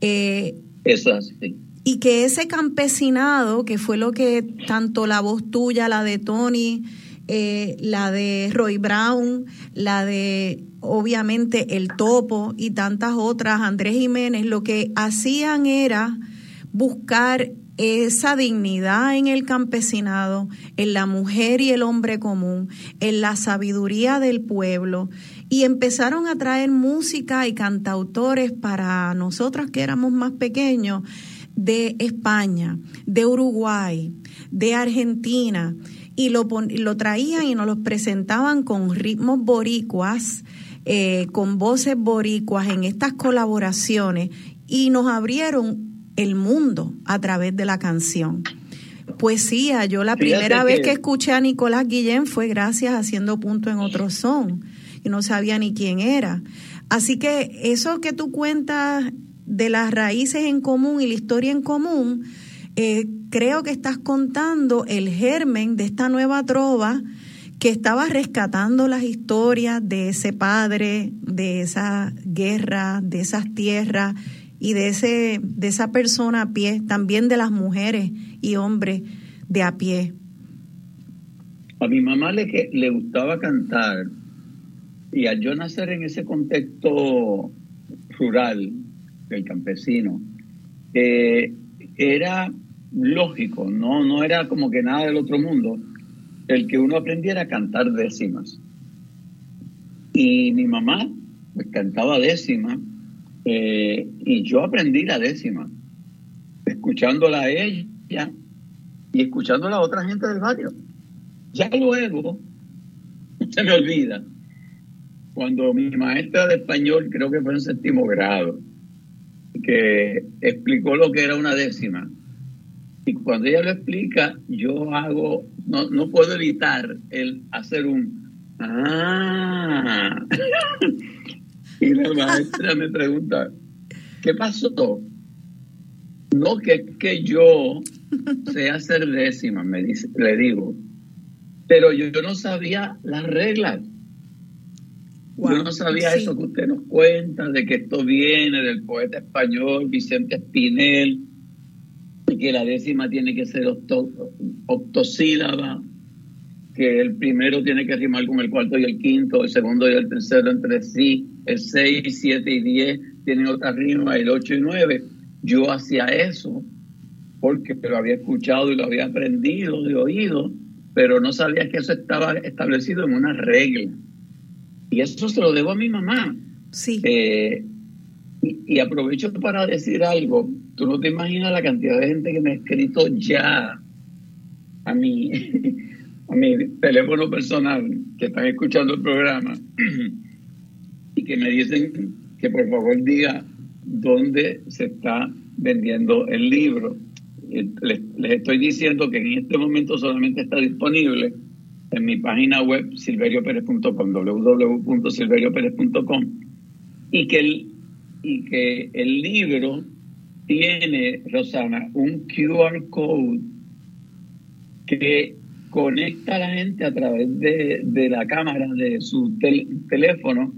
Eh, Eso así. Y que ese campesinado, que fue lo que tanto la voz tuya, la de Tony, eh, la de Roy Brown, la de obviamente El Topo y tantas otras, Andrés Jiménez, lo que hacían era buscar esa dignidad en el campesinado, en la mujer y el hombre común, en la sabiduría del pueblo, y empezaron a traer música y cantautores para nosotros que éramos más pequeños de España, de Uruguay, de Argentina, y lo, lo traían y nos los presentaban con ritmos boricuas, eh, con voces boricuas en estas colaboraciones, y nos abrieron el mundo a través de la canción. Poesía, yo la primera vez que escuché a Nicolás Guillén fue gracias Haciendo Punto en Otro Son, y no sabía ni quién era. Así que eso que tú cuentas de las raíces en común y la historia en común, eh, creo que estás contando el germen de esta nueva trova que estaba rescatando las historias de ese padre, de esa guerra, de esas tierras y de, ese, de esa persona a pie, también de las mujeres y hombres de a pie. A mi mamá le, le gustaba cantar y al yo nacer en ese contexto rural del campesino, eh, era lógico, no, no era como que nada del otro mundo, el que uno aprendiera a cantar décimas. Y mi mamá pues, cantaba décimas eh, y yo aprendí la décima, escuchándola a ella y escuchándola a otra gente del barrio. Ya luego, se me olvida, cuando mi maestra de español, creo que fue en séptimo grado, explicó lo que era una décima. Y cuando ella lo explica, yo hago, no, no puedo evitar el hacer un ah. Y la maestra me pregunta, ¿qué pasó? No que, que yo sé hacer décimas, me dice, le digo, pero yo no sabía las reglas. Yo no sabía eso que usted nos cuenta, de que esto viene del poeta español Vicente Espinel, y que la décima tiene que ser octosílaba, que el primero tiene que rimar con el cuarto y el quinto, el segundo y el tercero entre sí, el 6, 7 y 10 tienen otra rima, el 8 y 9. Yo hacía eso porque lo había escuchado y lo había aprendido de oído, pero no sabía que eso estaba establecido en una regla. Y eso se lo debo a mi mamá. Sí. Eh, y, y, aprovecho para decir algo. Tú no te imaginas la cantidad de gente que me ha escrito ya a mí a mi teléfono personal que están escuchando el programa y que me dicen que por favor diga dónde se está vendiendo el libro. Les, les estoy diciendo que en este momento solamente está disponible en mi página web silverioperez.com, www.silverioperez.com, y que el, y que el libro tiene, Rosana, un QR code que conecta a la gente a través de, de la cámara de su teléfono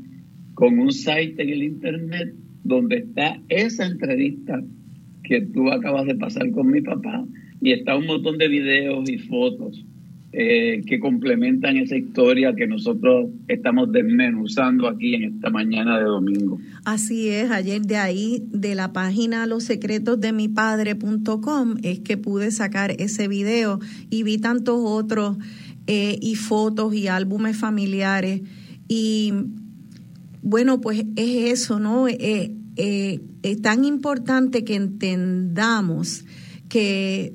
con un site en el internet donde está esa entrevista que tú acabas de pasar con mi papá y está un montón de videos y fotos eh, que complementan esa historia que nosotros estamos desmenuzando aquí en esta mañana de domingo. Así es, ayer de ahí, de la página los secretos de mi es que pude sacar ese video y vi tantos otros eh, y fotos y álbumes familiares. Y bueno, pues es eso, ¿no? Eh, es tan importante que entendamos que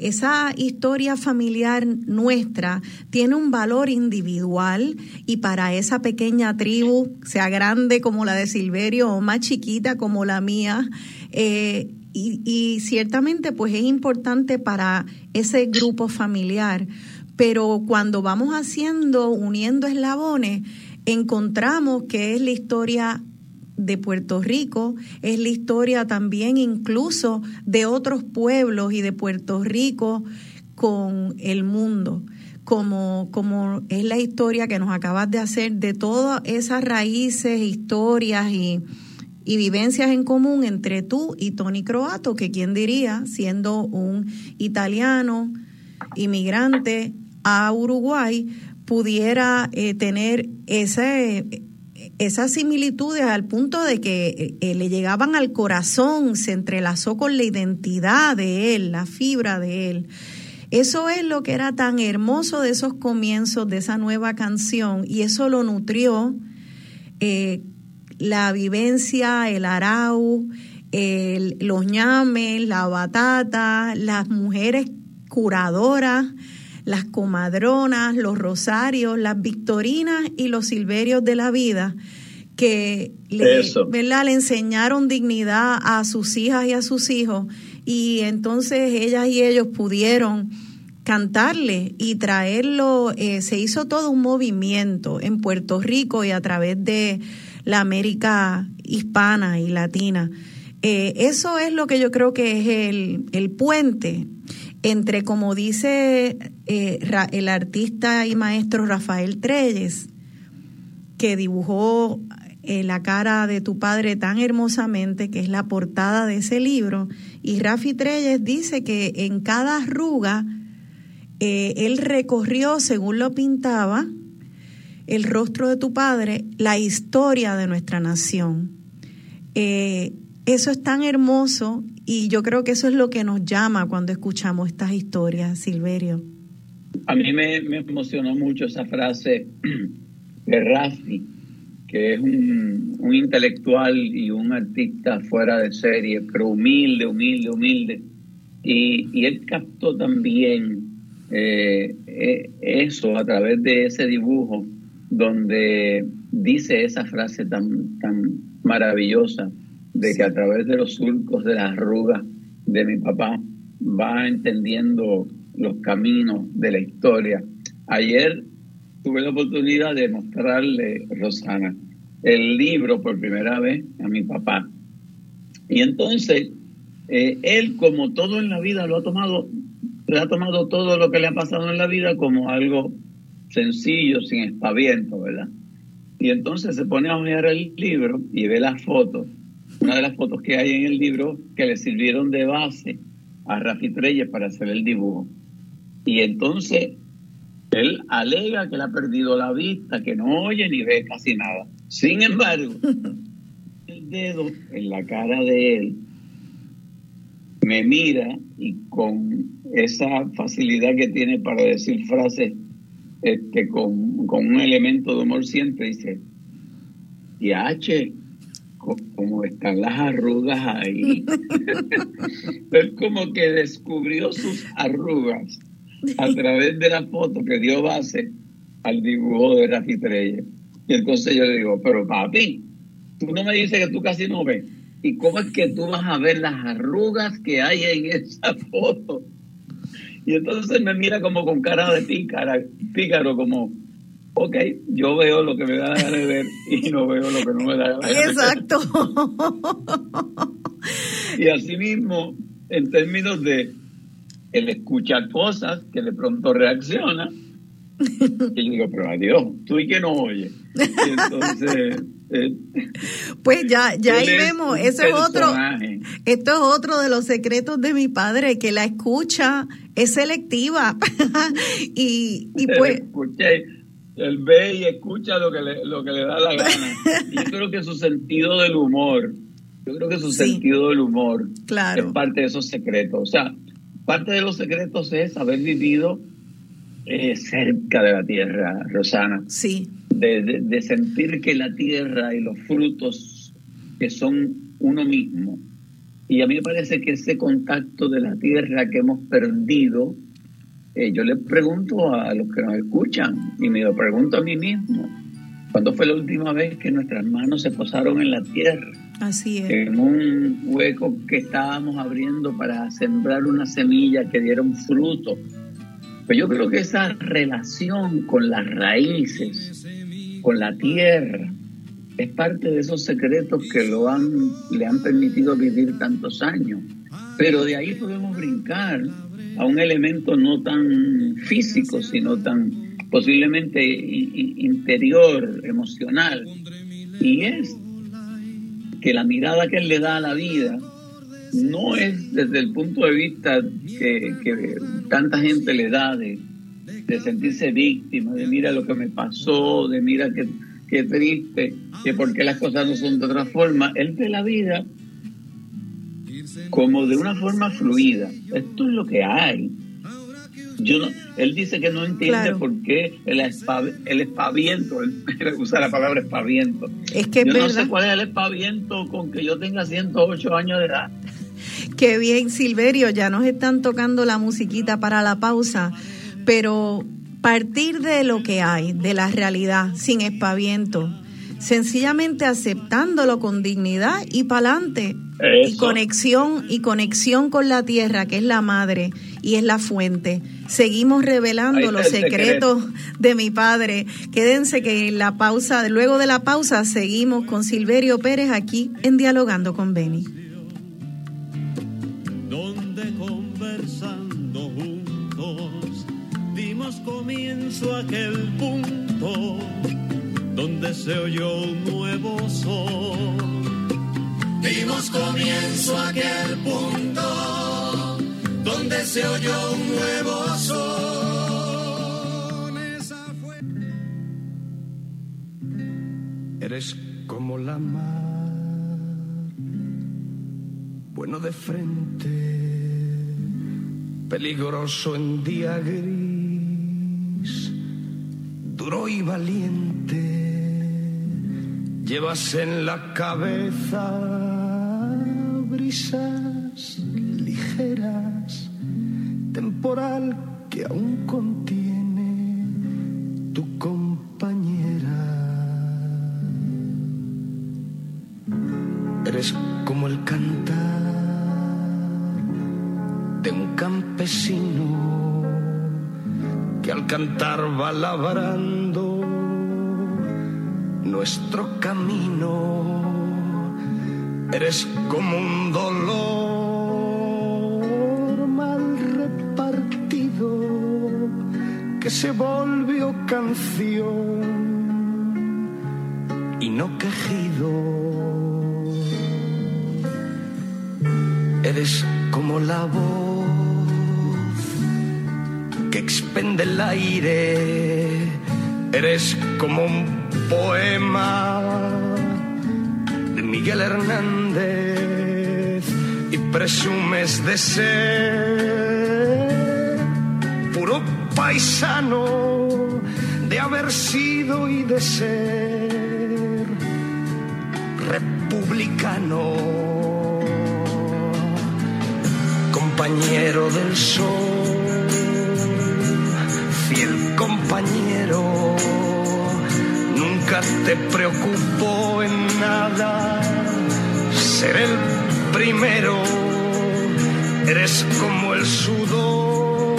esa historia familiar nuestra tiene un valor individual y para esa pequeña tribu, sea grande como la de Silverio o más chiquita como la mía, eh, y, y ciertamente pues es importante para ese grupo familiar. Pero cuando vamos haciendo, uniendo eslabones, encontramos que es la historia de Puerto Rico, es la historia también incluso de otros pueblos y de Puerto Rico con el mundo, como, como es la historia que nos acabas de hacer de todas esas raíces, historias y, vivencias en común entre tú y Tony Croato, que quién diría, siendo un italiano inmigrante a Uruguay, pudiera eh, tener ese esas similitudes al punto de que eh, eh, le llegaban al corazón, se entrelazó con la identidad de él, la fibra de él. Eso es lo que era tan hermoso de esos comienzos de esa nueva canción y eso lo nutrió eh, la vivencia, el arau, los ñames, la batata, las mujeres curadoras las comadronas, los rosarios, las victorinas y los silverios de la vida que le, le enseñaron dignidad a sus hijas y a sus hijos. Y entonces ellas y ellos pudieron cantarle y traerlo, eh, se hizo todo un movimiento en Puerto Rico y a través de la América hispana y latina. Eh, eso es lo que yo creo que es el, el puente entre, como dice eh, el artista y maestro Rafael Treyes, que dibujó eh, la cara de tu padre tan hermosamente, que es la portada de ese libro, y Rafi Treyes dice que en cada arruga eh, él recorrió, según lo pintaba, el rostro de tu padre, la historia de nuestra nación. Eso es tan hermoso y yo creo que eso es lo que nos llama cuando escuchamos estas historias, Silverio. A mí me, emocionó mucho esa frase de Rafi, que es un, intelectual y un artista fuera de serie, pero humilde, humilde, humilde. Y, él captó también eh, eh, eso a través de ese dibujo donde dice esa frase tan, tan maravillosa de que a través de los surcos de las arrugas de mi papá va entendiendo los caminos de la historia. Ayer tuve la oportunidad de mostrarle, Rosana, el libro por primera vez a mi papá. Y entonces, eh, él, como todo en la vida, lo ha tomado, le ha tomado todo lo que le ha pasado en la vida como algo sencillo, sin espaviento, ¿verdad? Y entonces se pone a ojear el libro y ve las fotos una de las fotos que hay en el libro que le sirvieron de base a Rafi Treyes para hacer el dibujo. Y entonces él alega que él ha perdido la vista, que no oye ni ve casi nada. Sin embargo, el dedo en la cara de él me mira y con esa facilidad que tiene para decir frases este, con, con un elemento de humor siempre dice, y H, como están las arrugas ahí. es como que descubrió sus arrugas a través de la foto que dio base al dibujo de Rafi Treyes. Y entonces yo le digo, pero papi, tú no me dices que tú casi no ves. ¿Y cómo es que tú vas a ver las arrugas que hay en esa foto? Y entonces me mira como con cara de pícara, pícaro, como, ok, yo veo lo que me da la gana de ver y no veo lo que no me da la gana Exacto. Y asimismo, en términos de él escucha cosas que de pronto reacciona. Y yo digo, pero adiós, tú y que no oye. entonces. Eh, pues ya, ya ahí vemos, eso es otro, esto es otro de los secretos de mi padre, que la escucha es selectiva. y, y pues. Él ve y escucha lo que le, lo que le da la gana. Yo creo que su sentido del humor, yo creo que su sentido del humor claro. es parte de esos secretos. O sea, parte de los secretos es haber vivido eh, cerca de la tierra, Rosana. Sí. De, sentir que la tierra y los frutos que son uno mismo. Y a mí me parece que ese contacto de la tierra que hemos perdido, eh, yo le pregunto a los que nos escuchan y me lo pregunto a mí mismo, ¿cuándo fue la última vez que nuestras manos se posaron en la tierra? Así es. En un hueco que estábamos abriendo para sembrar una semilla que diera un fruto. Pues yo creo que esa relación con las raíces, con la tierra, es parte de esos secretos que lo han, le han permitido vivir tantos años. Pero de ahí podemos brincar a un elemento no tan físico, sino tan posiblemente interior, emocional. Y es que la mirada que él le da a la vida no es desde el punto de vista que, tanta gente le da de, sentirse víctima, de mira lo que me pasó, de mira qué, qué triste, que por qué las cosas no son de otra forma. Él ve la vida como de una forma fluida. Esto es lo que hay. Yo no, él dice que no entiende por qué el, el espaviento, él usa la palabra espaviento. Es que yo no sé cuál es el espaviento con que yo tenga 108 años de edad. Qué bien, Silverio, ya nos están tocando la musiquita para la pausa, pero partir de lo que hay, de la realidad, sin espaviento, sencillamente aceptándolo con dignidad y para adelante. Y conexión, y conexión con la tierra, que es la madre y es la fuente. Seguimos revelando los secretos de mi padre. Quédense que en la pausa, luego de la pausa, seguimos con Silverio Pérez aquí en Dialogando con Beni. Donde conversando juntos dimos comienzo a aquel punto donde se oyó un nuevo sol. Dimos comienzo a aquel punto donde se oyó un nuevo sol. Esa fue... Eres como la mar, bueno de frente, peligroso en día gris, duro y valiente. Llevas en la cabeza brisas ligeras, temporal que aún contiene tu compañera. Eres como el cantar de un campesino que al cantar va labrando nuestro camino. Eres como un dolor mal repartido que se volvió canción y no quejido. Eres como la voz que expende el aire. Eres como un poema de Miguel Hernández y presumes de ser puro paisano, de haber sido y de ser republicano, compañero del sol, te preocupó en nada ser el primero. Eres como el sudor,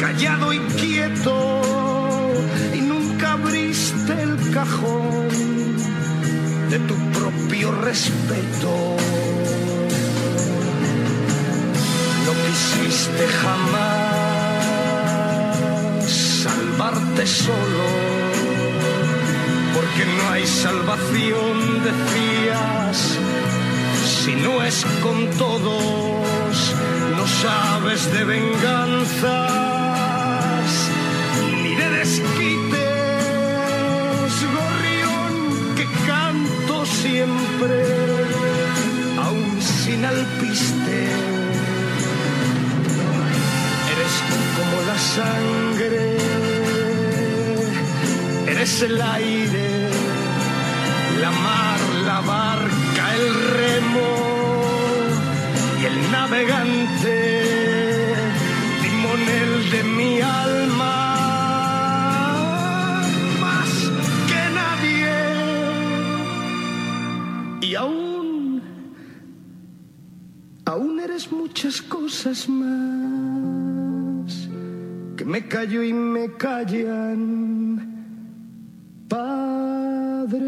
callado y quieto, y nunca abriste el cajón de tu propio respeto. No quisiste jamás salvarte solo, porque no hay salvación, decías, si no es con todos, no sabes de venganzas ni de desquites, gorrión que canto siempre, aún sin alpiste. Eres como la sangre, eres el aire, la mar, la barca, el remo y el navegante, timonel de mi alma, más que nadie. Y aún, aún eres muchas cosas más que me callo y me callan, Padre.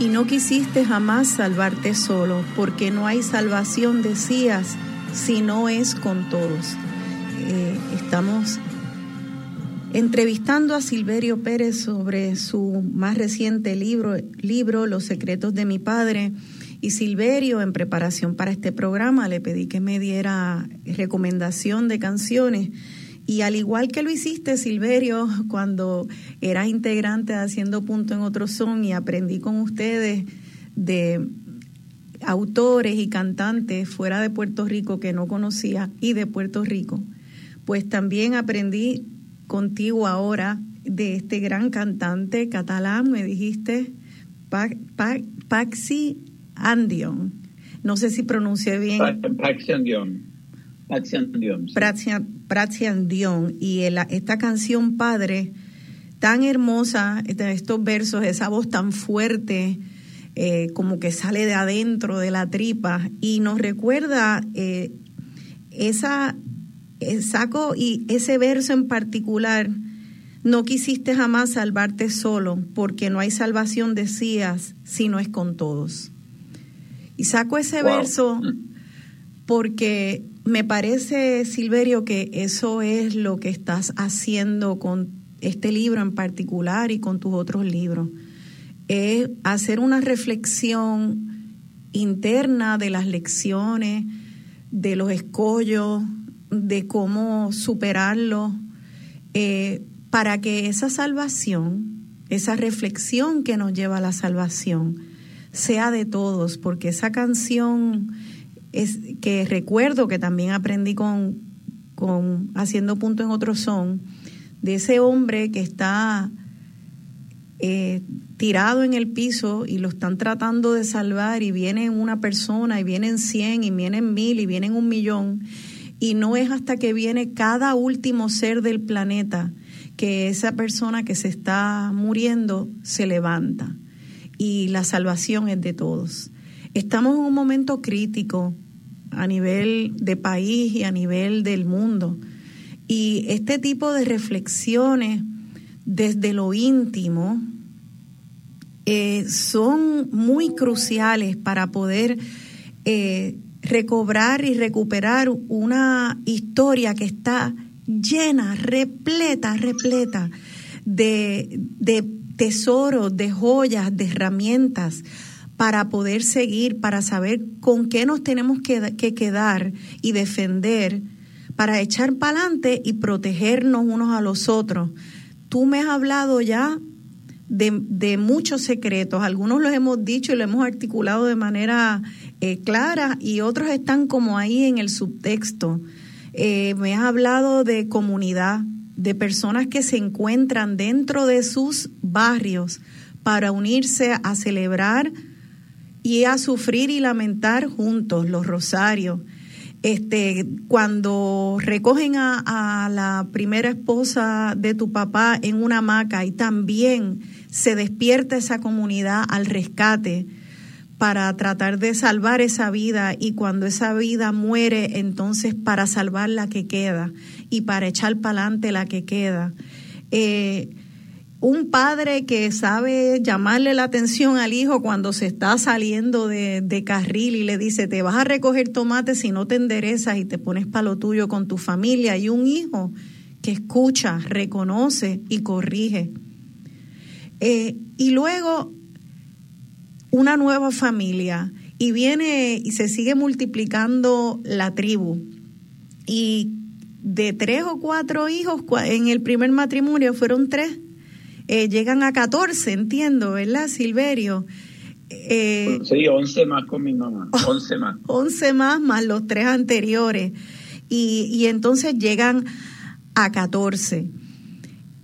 Y no quisiste jamás salvarte solo, porque no hay salvación, decías, si no es con todos. Eh, estamos entrevistando a Silverio Pérez sobre su más reciente libro, libro Los secretos de mi padre. Y Silverio, en preparación para este programa, le pedí que me diera recomendación de canciones. Y al igual que lo hiciste, Silverio, cuando eras integrante de Haciendo Punto en Otro Son y aprendí con ustedes de autores y cantantes fuera de Puerto Rico que no conocía y de Puerto Rico, pues también aprendí contigo ahora de este gran cantante catalán, me dijiste, Pa- Pa- Paxi Andion. No sé si pronuncié bien. Paxian Dion. Paxian Dion. sí. Pratzian, Pratzian Dion y el- esta canción Padre tan hermosa, este- estos versos, esa voz tan fuerte, eh, como que sale de adentro de la tripa y nos recuerda eh, esa saco y ese verso en particular. No quisiste jamás salvarte solo, porque no hay salvación, decías, si no es con todos. Y saco ese Wow. verso porque me parece, Silverio, que eso es lo que estás haciendo con este libro en particular y con tus otros libros. Es hacer una reflexión interna de las lecciones, de los escollos, de cómo superarlo, eh, para que esa salvación, esa reflexión que nos lleva a la salvación, sea de todos, porque esa canción es que recuerdo que también aprendí con, con haciendo punto en otro son, de ese hombre que está eh, tirado en el piso y lo están tratando de salvar y viene una persona y vienen cien y vienen mil y vienen un millón y no es hasta que viene cada último ser del planeta que esa persona que se está muriendo se levanta y la salvación es de todos. Estamos en un momento crítico a nivel de país y a nivel del mundo. Y este tipo de reflexiones desde lo íntimo eh, son muy cruciales para poder eh, recobrar y recuperar una historia que está llena, repleta, repleta de, de tesoros, de joyas, de herramientas para poder seguir, para saber con qué nos tenemos que, que quedar y defender, para echar para adelante y protegernos unos a los otros. Tú me has hablado ya de, de muchos secretos, algunos los hemos dicho y lo hemos articulado de manera eh, clara y otros están como ahí en el subtexto. Eh, me has hablado de comunidad, de personas que se encuentran dentro de sus barrios para unirse a celebrar y a sufrir y lamentar juntos los rosarios. Este, cuando recogen a, la primera esposa de tu papá en una hamaca y también se despierta esa comunidad al rescate para tratar de salvar esa vida y cuando esa vida muere, entonces para salvar la que queda y para echar para adelante la que queda. Eh, un padre que sabe llamarle la atención al hijo cuando se está saliendo de, carril y le dice, te vas a recoger tomates si no te enderezas y te pones para lo tuyo con tu familia. Y un hijo que escucha, reconoce y corrige. Eh, y luego una nueva familia y viene y se sigue multiplicando la tribu. Y de tres o cuatro hijos, en el primer matrimonio fueron tres, eh, llegan a catorce, entiendo, ¿verdad, Silverio? Eh, sí, once más con mi mamá, once más. Once más, más los tres anteriores. Y, y entonces llegan a 14.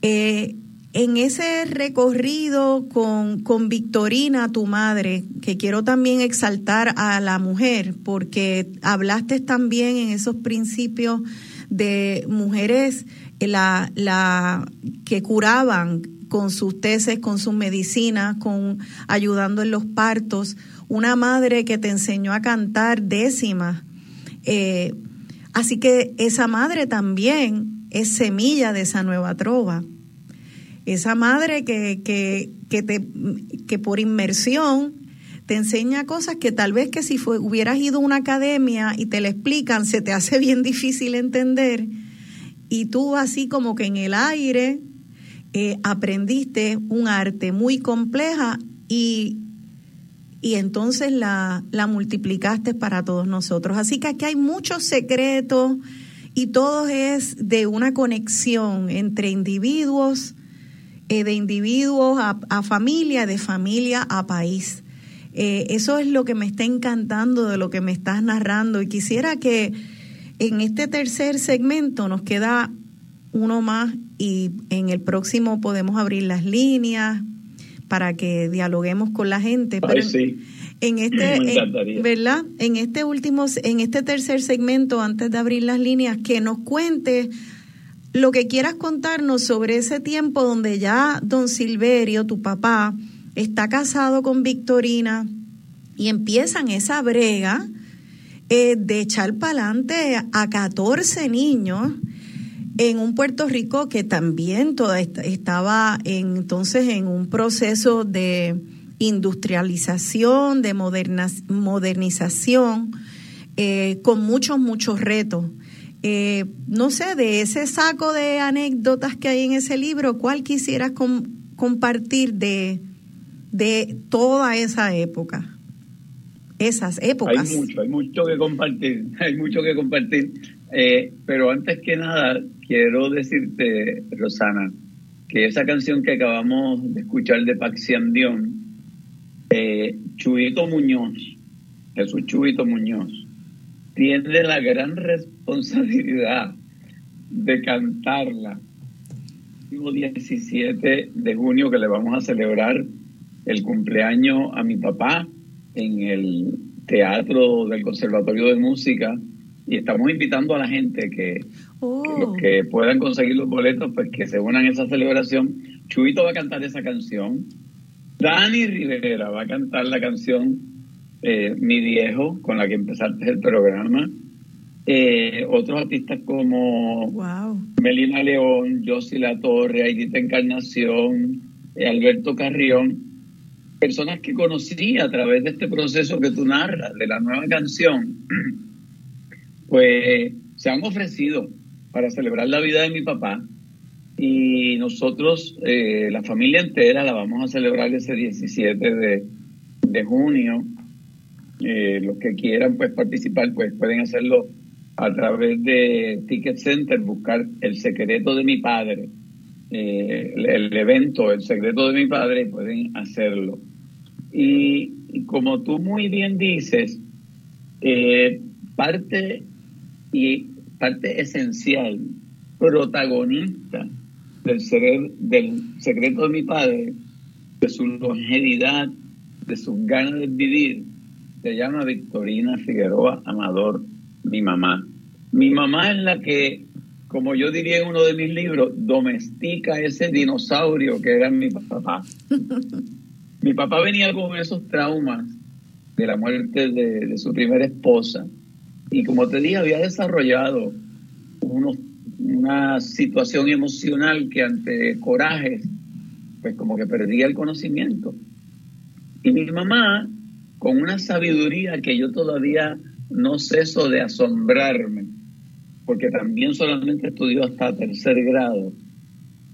Eh, en ese recorrido con, con Victorina, tu madre, que quiero también exaltar a la mujer, porque hablaste también en esos principios de mujeres la, la, que curaban con sus tesis, con sus medicinas, con ayudando en los partos, una madre que te enseñó a cantar décimas. Eh, así que esa madre también es semilla de esa nueva trova. Esa madre que, que, que, te, que por inmersión te enseña cosas que tal vez que si fue, hubieras ido a una academia y te la explican, se te hace bien difícil entender. Y tú así como que en el aire eh, aprendiste un arte muy compleja y, y entonces la, la multiplicaste para todos nosotros. Así que aquí hay muchos secretos y todo es de una conexión entre individuos, eh, de individuos a, familia, de familia a país. Eh, eso es lo que me está encantando de lo que me estás narrando y quisiera que en este tercer segmento nos queda uno más y en el próximo podemos abrir las líneas para que dialoguemos con la gente. Pero sí en este, ¿verdad? En este último, en este tercer segmento, antes de abrir las líneas, que nos cuente lo que quieras contarnos sobre ese tiempo donde ya don Silverio, tu papá, está casado con Victorina y empiezan esa brega eh, de echar para adelante a 14 niños en un Puerto Rico que también toda estaba entonces en un proceso de industrialización, de modernización, eh, con muchos, muchos retos. Eh, no sé, de ese saco de anécdotas que hay en ese libro, ¿cuál quisieras compartir de, de toda esa época? Esas épocas. Hay mucho, hay mucho que compartir, hay mucho que compartir. Eh, pero antes que nada, quiero decirte, Rosana, que esa canción que acabamos de escuchar de Paxiam Dion, eh, Muñoz, Jesús Chuito Muñoz, tiene la gran responsabilidad de cantarla el 17 de junio que le vamos a celebrar el cumpleaños a mi papá en el Teatro del Conservatorio de Música y estamos invitando a la gente que, oh. que puedan conseguir los boletos pues que se unan a esa celebración. Chuito va a cantar esa canción Dani Rivera va a cantar la canción eh, Mi Viejo, con la que empezaste el programa. Eh, otros artistas como Melina León, Josie La Torre, Aidita Encarnación, eh, Alberto Carrión, personas que conocí a través de este proceso que tú narras, de la nueva canción, pues se han ofrecido para celebrar la vida de mi papá y nosotros, eh, la familia entera, la vamos a celebrar ese 17 de, junio. Eh, los que quieran pues participar, pues pueden hacerlo a través de Ticket Center, buscar El secreto de mi padre, eh, el, evento El secreto de mi padre, pueden hacerlo. Y, como tú muy bien dices, parte y parte esencial, protagonista del, del secreto de mi padre, de su longevidad, de sus ganas de vivir, se llama Victorina Figueroa Amador, mi mamá. Mi mamá es la que, como yo diría en uno de mis libros, domestica ese dinosaurio que era mi papá. mi papá venía con esos traumas de la muerte de, de su primera esposa. Y como te dije, había desarrollado unos, una situación emocional que ante corajes, pues como que perdía el conocimiento. Y mi mamá, con una sabiduría que yo todavía no ceso de asombrarme, porque también solamente estudió hasta tercer grado,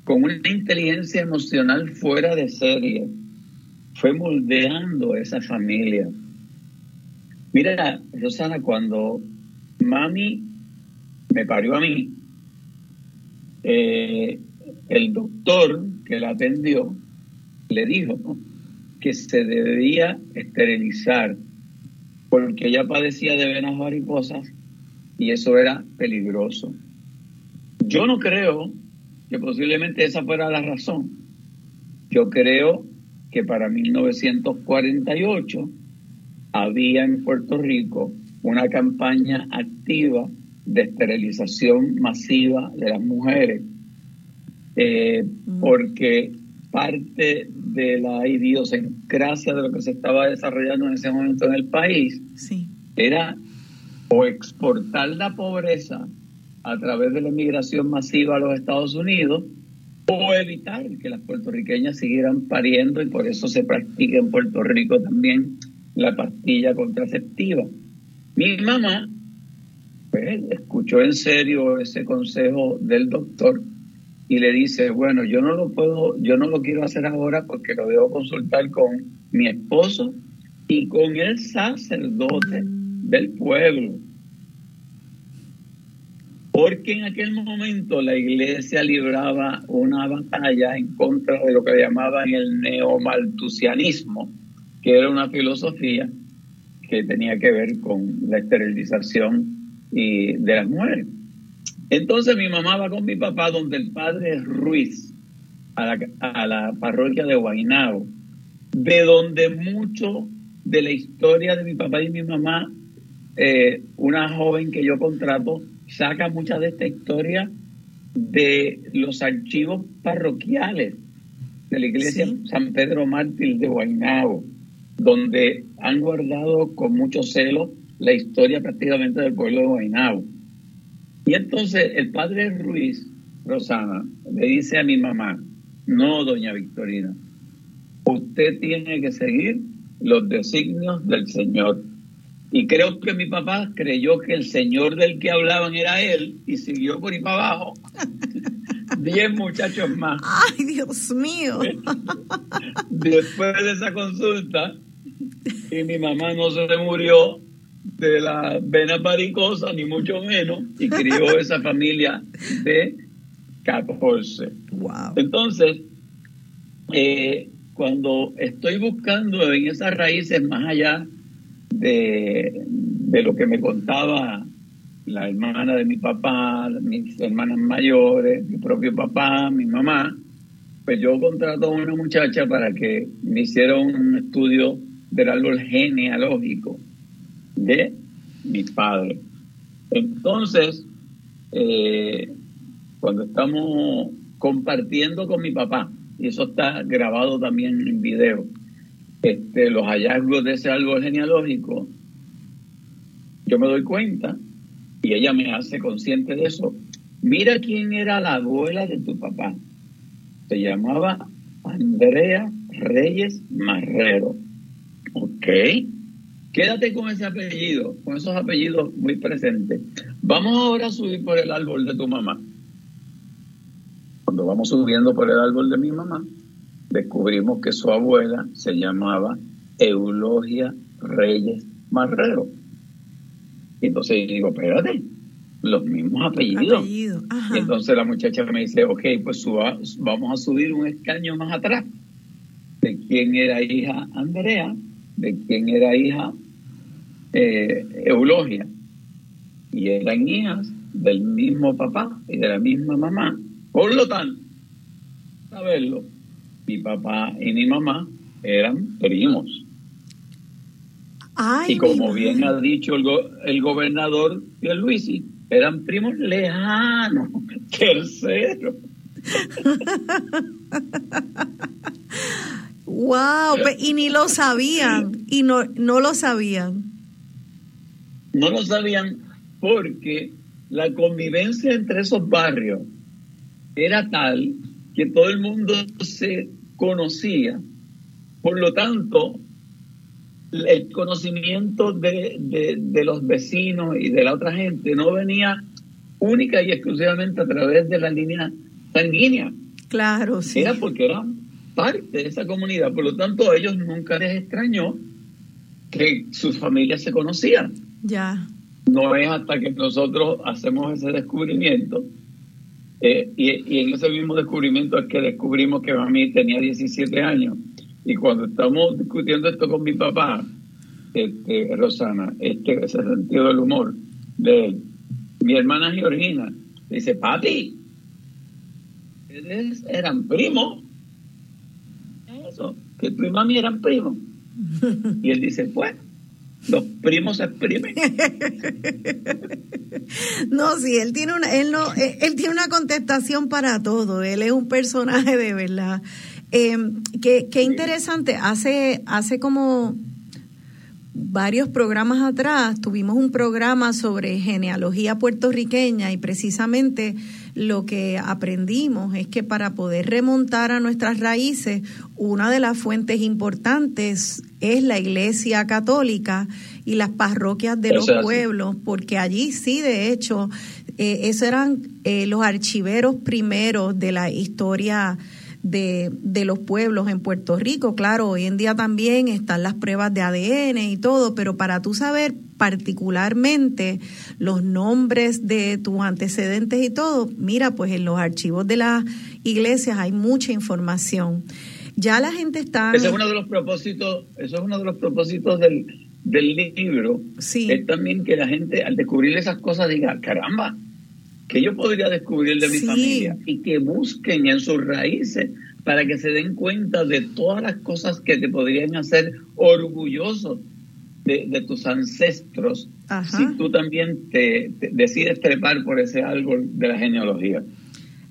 con una inteligencia emocional fuera de serie, fue moldeando esa familia. Mira, Rosana, cuando mami me parió a mí, eh, el doctor que la atendió le dijo que se debía esterilizar porque ella padecía de venas mariposas y eso era peligroso. Yo no creo que posiblemente esa fuera la razón. Yo creo que para 1948 había en Puerto Rico una campaña activa de esterilización masiva de las mujeres, eh, porque parte de la idiosincrasia de lo que se estaba desarrollando en ese momento en el país era o exportar la pobreza a través de la inmigración masiva a los Estados Unidos o evitar que las puertorriqueñas siguieran pariendo y por eso se practica en Puerto Rico también la pastilla contraceptiva. Mi mamá pues, escuchó en serio ese consejo del doctor y le dice, bueno, yo no lo puedo, yo no lo quiero hacer ahora porque lo debo consultar con mi esposo y con el sacerdote del pueblo. Porque en aquel momento la iglesia libraba una batalla en contra de lo que llamaban el neomaltusianismo, que era una filosofía que tenía que ver con la esterilización y de las mujeres. Entonces mi mamá va con mi papá donde el padre Ruiz, a la, a la parroquia de Guaynabo, de donde mucho de la historia de mi papá y mi mamá eh, una joven que yo contrato saca mucha de esta historia de los archivos parroquiales de la iglesia San Pedro Mártir de Guaynabo, donde han guardado con mucho celo la historia prácticamente del pueblo de Guaynabo. Y entonces el padre Ruiz, Rosana, le dice a mi mamá, no, doña Victorina, usted tiene que seguir los designios del Señor. Y creo que mi papá creyó que el señor del que hablaban era él y siguió por ahí para abajo. Diez muchachos más. ¡Ay, Dios mío! Después de esa consulta, y mi mamá no se murió de la vena varicosa, ni mucho menos, y crió esa familia de 14. Wow. Entonces, eh, cuando estoy buscando en esas raíces más allá de, de lo que me contaba la hermana de mi papá, mis hermanas mayores, mi propio papá, mi mamá, pues yo contrato a una muchacha para que me hiciera un estudio del árbol genealógico de mi padre. Entonces, eh, cuando estamos compartiendo con mi papá, y eso está grabado también en video, este, los hallazgos de ese árbol genealógico, yo me doy cuenta y ella me hace consciente de eso. Mira quién era la abuela de tu papá. Se llamaba Andrea Reyes Marrero. Ok. Quédate con ese apellido, con esos apellidos muy presentes. Vamos ahora a subir por el árbol de tu mamá. Cuando vamos subiendo por el árbol de mi mamá, descubrimos que su abuela se llamaba Eulogia Reyes Marrero. Y entonces digo, espérate, los mismos apellidos. Apellido, ajá. Y entonces la muchacha me dice, ok, pues suba- vamos a subir un escaño más atrás. ¿De quién era hija Andrea? ¿De quién era hija eh, Eulogia? Y eran hijas del mismo papá y de la misma mamá. Por lo tanto, saberlo, mi papá y mi mamá eran primos. Ay, Y como bien ha dicho el, go- el gobernador Luisi, eran primos lejanos, terceros. Wow, y ni lo sabían, y no, no lo sabían. No lo sabían porque la convivencia entre esos barrios era tal que todo el mundo se conocía. Por lo tanto, el conocimiento de, de, los vecinos y de la otra gente no venía única y exclusivamente a través de la línea sanguínea. Claro, sí. Era porque eran parte de esa comunidad. Por lo tanto, a ellos nunca les extrañó que sus familias se conocían. Ya. No es hasta que nosotros hacemos ese descubrimiento. Eh, y, en ese mismo descubrimiento es que descubrimos que mí tenía 17 años. Y cuando estamos discutiendo esto con mi papá, este, Rosana, este, ese sentido del humor de él, mi hermana Georgina dice, papi, ustedes eran primos. Eso, que tu y mami eran primos. Y él dice, pues, los primos se exprimen. no, sí, él tiene una, él no, él tiene una contestación para todo. Él es un personaje de verdad. Eh, qué, qué interesante. Hace, hace como varios programas atrás tuvimos un programa sobre genealogía puertorriqueña y precisamente lo que aprendimos es que para poder remontar a nuestras raíces, una de las fuentes importantes es la Iglesia Católica y las parroquias de los pueblos, porque allí sí, de hecho, eh, esos eran eh, los archiveros primeros de la historia de, de, los pueblos en Puerto Rico. Claro, hoy en día también están las pruebas de ADN y todo, pero para tú saber particularmente los nombres de tus antecedentes y todo, mira, pues en los archivos de las iglesias hay mucha información. Ya la gente está... Ese es uno de los propósitos, eso es uno de los propósitos del, del libro. Sí. Es también que la gente al descubrir esas cosas diga, caramba, que yo podría descubrir de mi familia y que busquen en sus raíces para que se den cuenta de todas las cosas que te podrían hacer orgulloso de, tus ancestros si tú también te, decides trepar por ese árbol de la genealogía.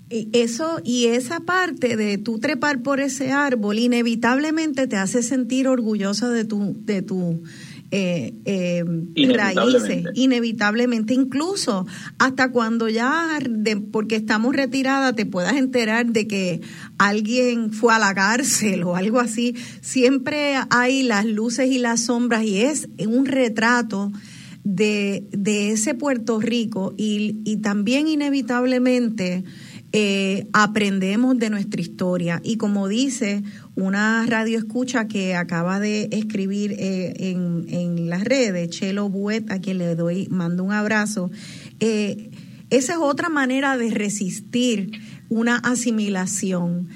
Y eso y esa parte de tú trepar por ese árbol inevitablemente te hace sentir orgullosa de tu de tu eh, eh, raíces, inevitablemente, incluso hasta cuando ya, porque estamos retiradas, te puedas enterar de que alguien fue a la cárcel o algo así, siempre hay las luces y las sombras y es un retrato de, de ese Puerto Rico y, y también inevitablemente eh, aprendemos de nuestra historia. Y como dice una radio escucha que acaba de escribir eh, en, en, las redes, Chelo Buet, a quien le doy, mando un abrazo, eh, esa es otra manera de resistir una asimilación.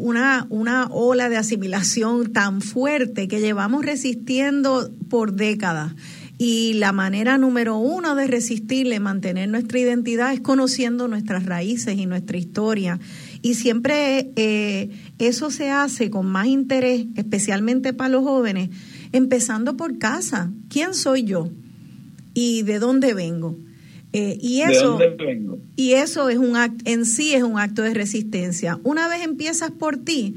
una, una ola de asimilación tan fuerte que llevamos resistiendo por décadas. Y la manera número uno de resistirle, mantener nuestra identidad, es conociendo nuestras raíces y nuestra historia. Y siempre eh, eso se hace con más interés, especialmente para los jóvenes, empezando por casa. ¿Quién soy yo? ¿Y de dónde vengo? Eh, y eso, y eso es un acto, en sí es un acto de resistencia. Una vez empiezas por ti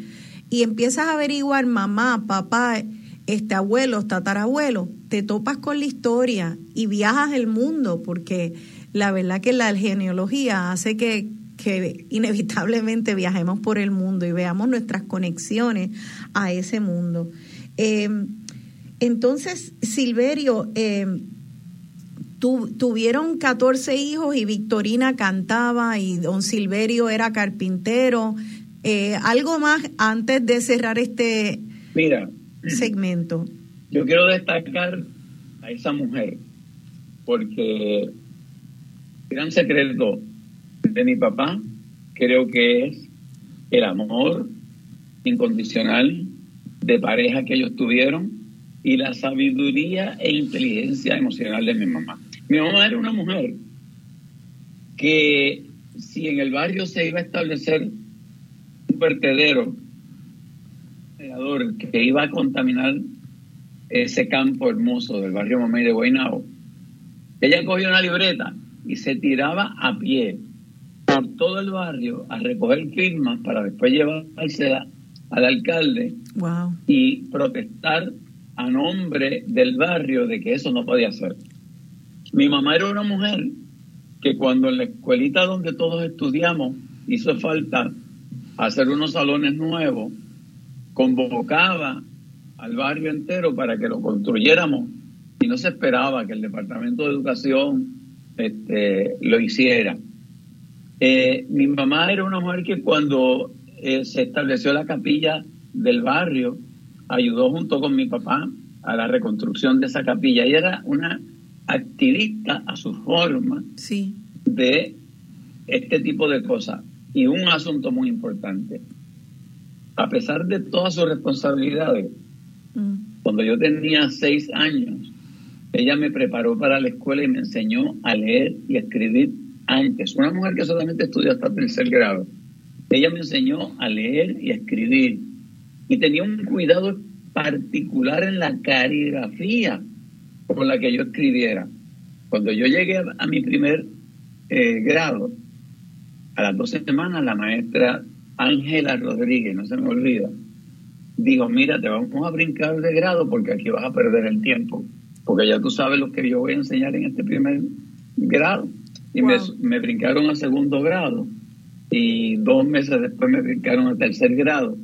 y empiezas a averiguar mamá, papá, este abuelo, tatarabuelo, te topas con la historia y viajas el mundo, porque la verdad que la genealogía hace que, que inevitablemente viajemos por el mundo y veamos nuestras conexiones a ese mundo. Em, entonces, Silverio, eh, tuvieron 14 hijos y Victorina cantaba y don Silverio era carpintero. Eh, ¿Algo más antes de cerrar este, Mira, segmento. Yo quiero destacar a esa mujer porque gran secreto de mi papá creo que es el amor incondicional de pareja que ellos tuvieron y la sabiduría e inteligencia emocional de mi mamá. Mi mamá era una mujer que si en el barrio se iba a establecer un vertedero que iba a contaminar ese campo hermoso del barrio Mamey de Guaynabo, ella cogió una libreta y se tiraba a pie por todo el barrio a recoger firmas para después llevársela al alcalde Wow. y protestar a nombre del barrio de que eso no podía ser. Mi mamá era una mujer que cuando en la escuelita donde todos estudiamos hizo falta hacer unos salones nuevos, convocaba al barrio entero para que lo construyéramos y no se esperaba que el Departamento de Educación este, lo hiciera. Eh, mi mamá era una mujer que cuando eh, se estableció la capilla del barrio, ayudó junto con mi papá a la reconstrucción de esa capilla. Ella era una activista a su forma Sí. de este tipo de cosas. Y un asunto muy importante. A pesar de todas sus responsabilidades, Mm. cuando yo tenía seis años, ella me preparó para la escuela y me enseñó a leer y escribir antes. Una mujer que solamente estudió hasta tercer grado. Ella me enseñó a leer y a escribir. Y tenía un cuidado particular en la caligrafía con la que yo escribiera. Cuando yo llegué a, mi primer eh, grado, a las dos semanas, la maestra Ángela Rodríguez, no se me olvida, digo, mira, te vamos a brincar de grado porque aquí vas a perder el tiempo, porque ya tú sabes lo que yo voy a enseñar en este primer grado. Y me, me brincaron a segundo grado. Y dos meses después me brincaron a tercer grado.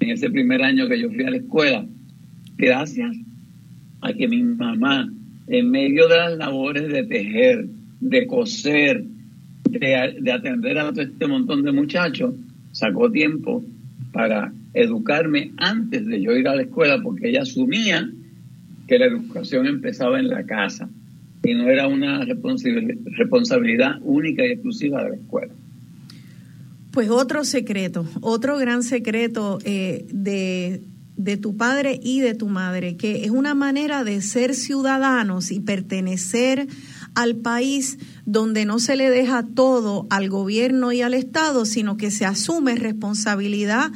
En ese primer año que yo fui a la escuela. Gracias a que mi mamá, en medio de las labores de tejer, de coser, de, de atender a todo este montón de muchachos, sacó tiempo para educarme antes de yo ir a la escuela, porque ella asumía que la educación empezaba en la casa y no era una responsabil- responsabilidad única y exclusiva de la escuela. Pues otro secreto, otro gran secreto eh, de, de tu padre y de tu madre, que es una manera de ser ciudadanos y pertenecer al país donde no se le deja todo al gobierno y al Estado, sino que se asume responsabilidad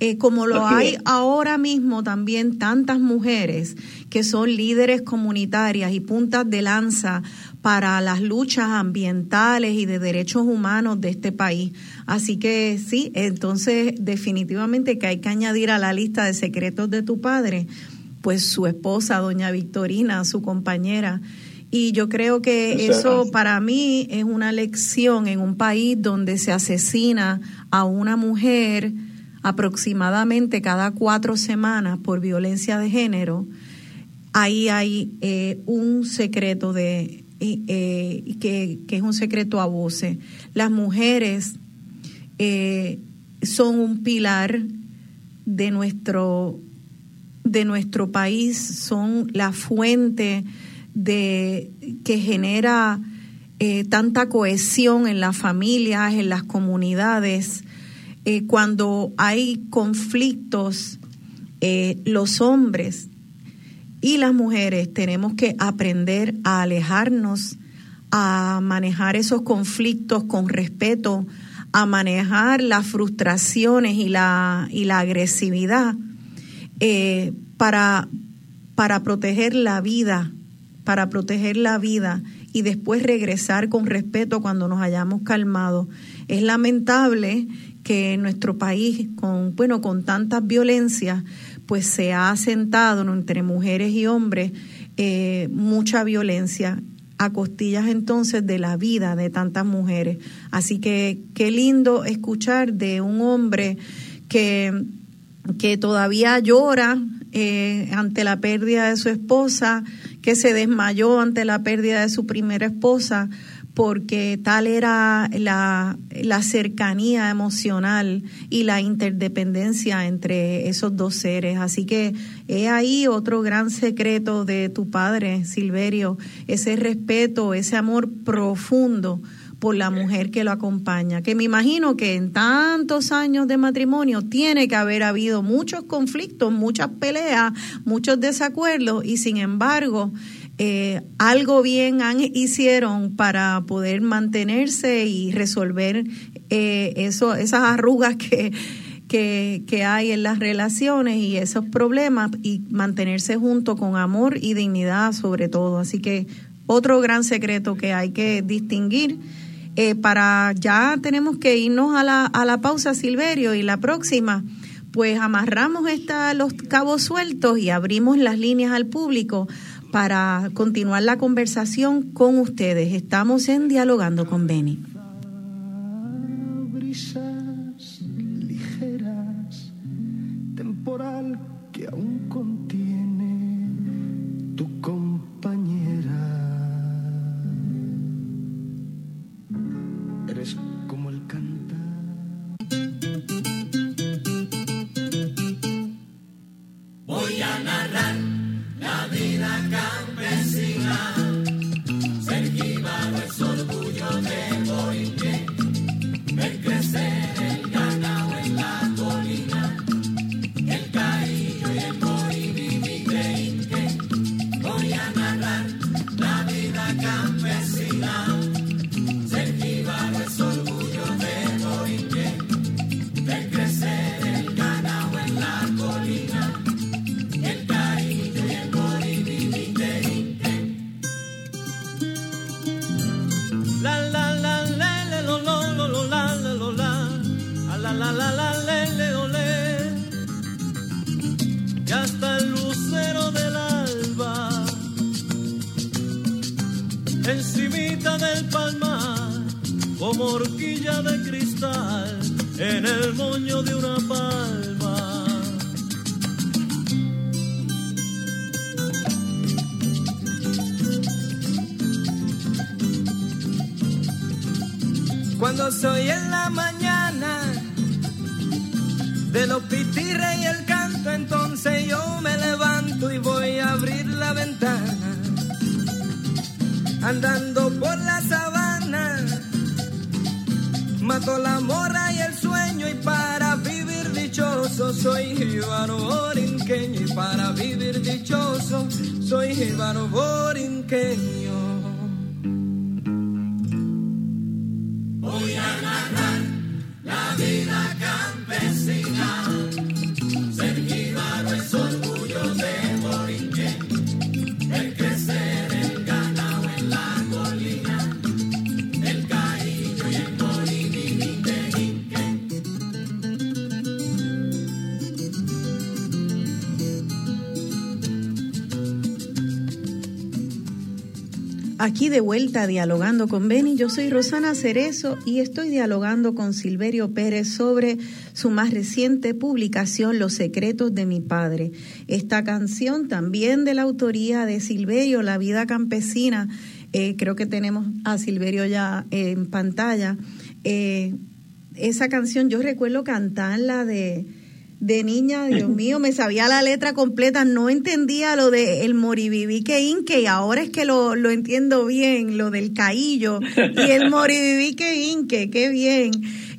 eh, como lo Así hay ahora mismo también tantas mujeres que son líderes comunitarias y puntas de lanza para las luchas ambientales y de derechos humanos de este país. Así que sí, entonces definitivamente que hay que añadir a la lista de secretos de tu padre, pues su esposa, doña Victorina, su compañera. Y yo creo que Eso es eso así. para mí es una lección en un país donde se asesina a una mujer aproximadamente cada cuatro semanas por violencia de género. Ahí hay eh, un secreto de eh, que, que es un secreto a voces. Las mujeres eh, son un pilar de nuestro de nuestro país, son la fuente de que genera tanta cohesión en las familias, en las comunidades. Eh, cuando hay conflictos, eh, los hombres y las mujeres tenemos que aprender a alejarnos, a manejar esos conflictos con respeto, a manejar las frustraciones y la, y la agresividad eh, para, para proteger la vida, para proteger la vida y después regresar con respeto cuando nos hayamos calmado. Es lamentable que en nuestro país, con, bueno, con tantas violencias, pues se ha asentado entre mujeres y hombres eh, mucha violencia a costillas entonces de la vida de tantas mujeres. Así que qué lindo escuchar de un hombre que, que todavía llora eh, ante la pérdida de su esposa, que se desmayó ante la pérdida de su primera esposa, porque tal era la, la cercanía emocional y la interdependencia entre esos dos seres. Así que he ahí otro gran secreto de tu padre, Silverio, ese respeto, ese amor profundo por la mujer que lo acompaña, que me imagino que en tantos años de matrimonio tiene que haber habido muchos conflictos, muchas peleas, muchos desacuerdos y sin embargo eh, algo bien han, hicieron para poder mantenerse y resolver eh, eso, esas arrugas que, que, que hay en las relaciones y esos problemas y mantenerse junto con amor y dignidad sobre todo. Así que otro gran secreto que hay que distinguir. Eh, para ya tenemos que irnos a la, a la pausa, Silverio, y la próxima, pues amarramos esta, los cabos sueltos y abrimos las líneas al público para continuar la conversación con ustedes. Estamos en Dialogando con Beni. La vida campesina. De vuelta dialogando con Beni, yo soy Rosana Cerezo y estoy dialogando con Silverio Pérez sobre su más reciente publicación Los secretos de mi padre. Esta canción también de la autoría de Silverio, La vida campesina, eh, creo que tenemos a Silverio ya en pantalla. Eh, esa canción yo recuerdo cantarla de de niña, Dios mío, me sabía la letra completa, no entendía lo de el moribibique inque y ahora es que lo, lo entiendo bien, lo del caillo y el moribibique inque, qué bien.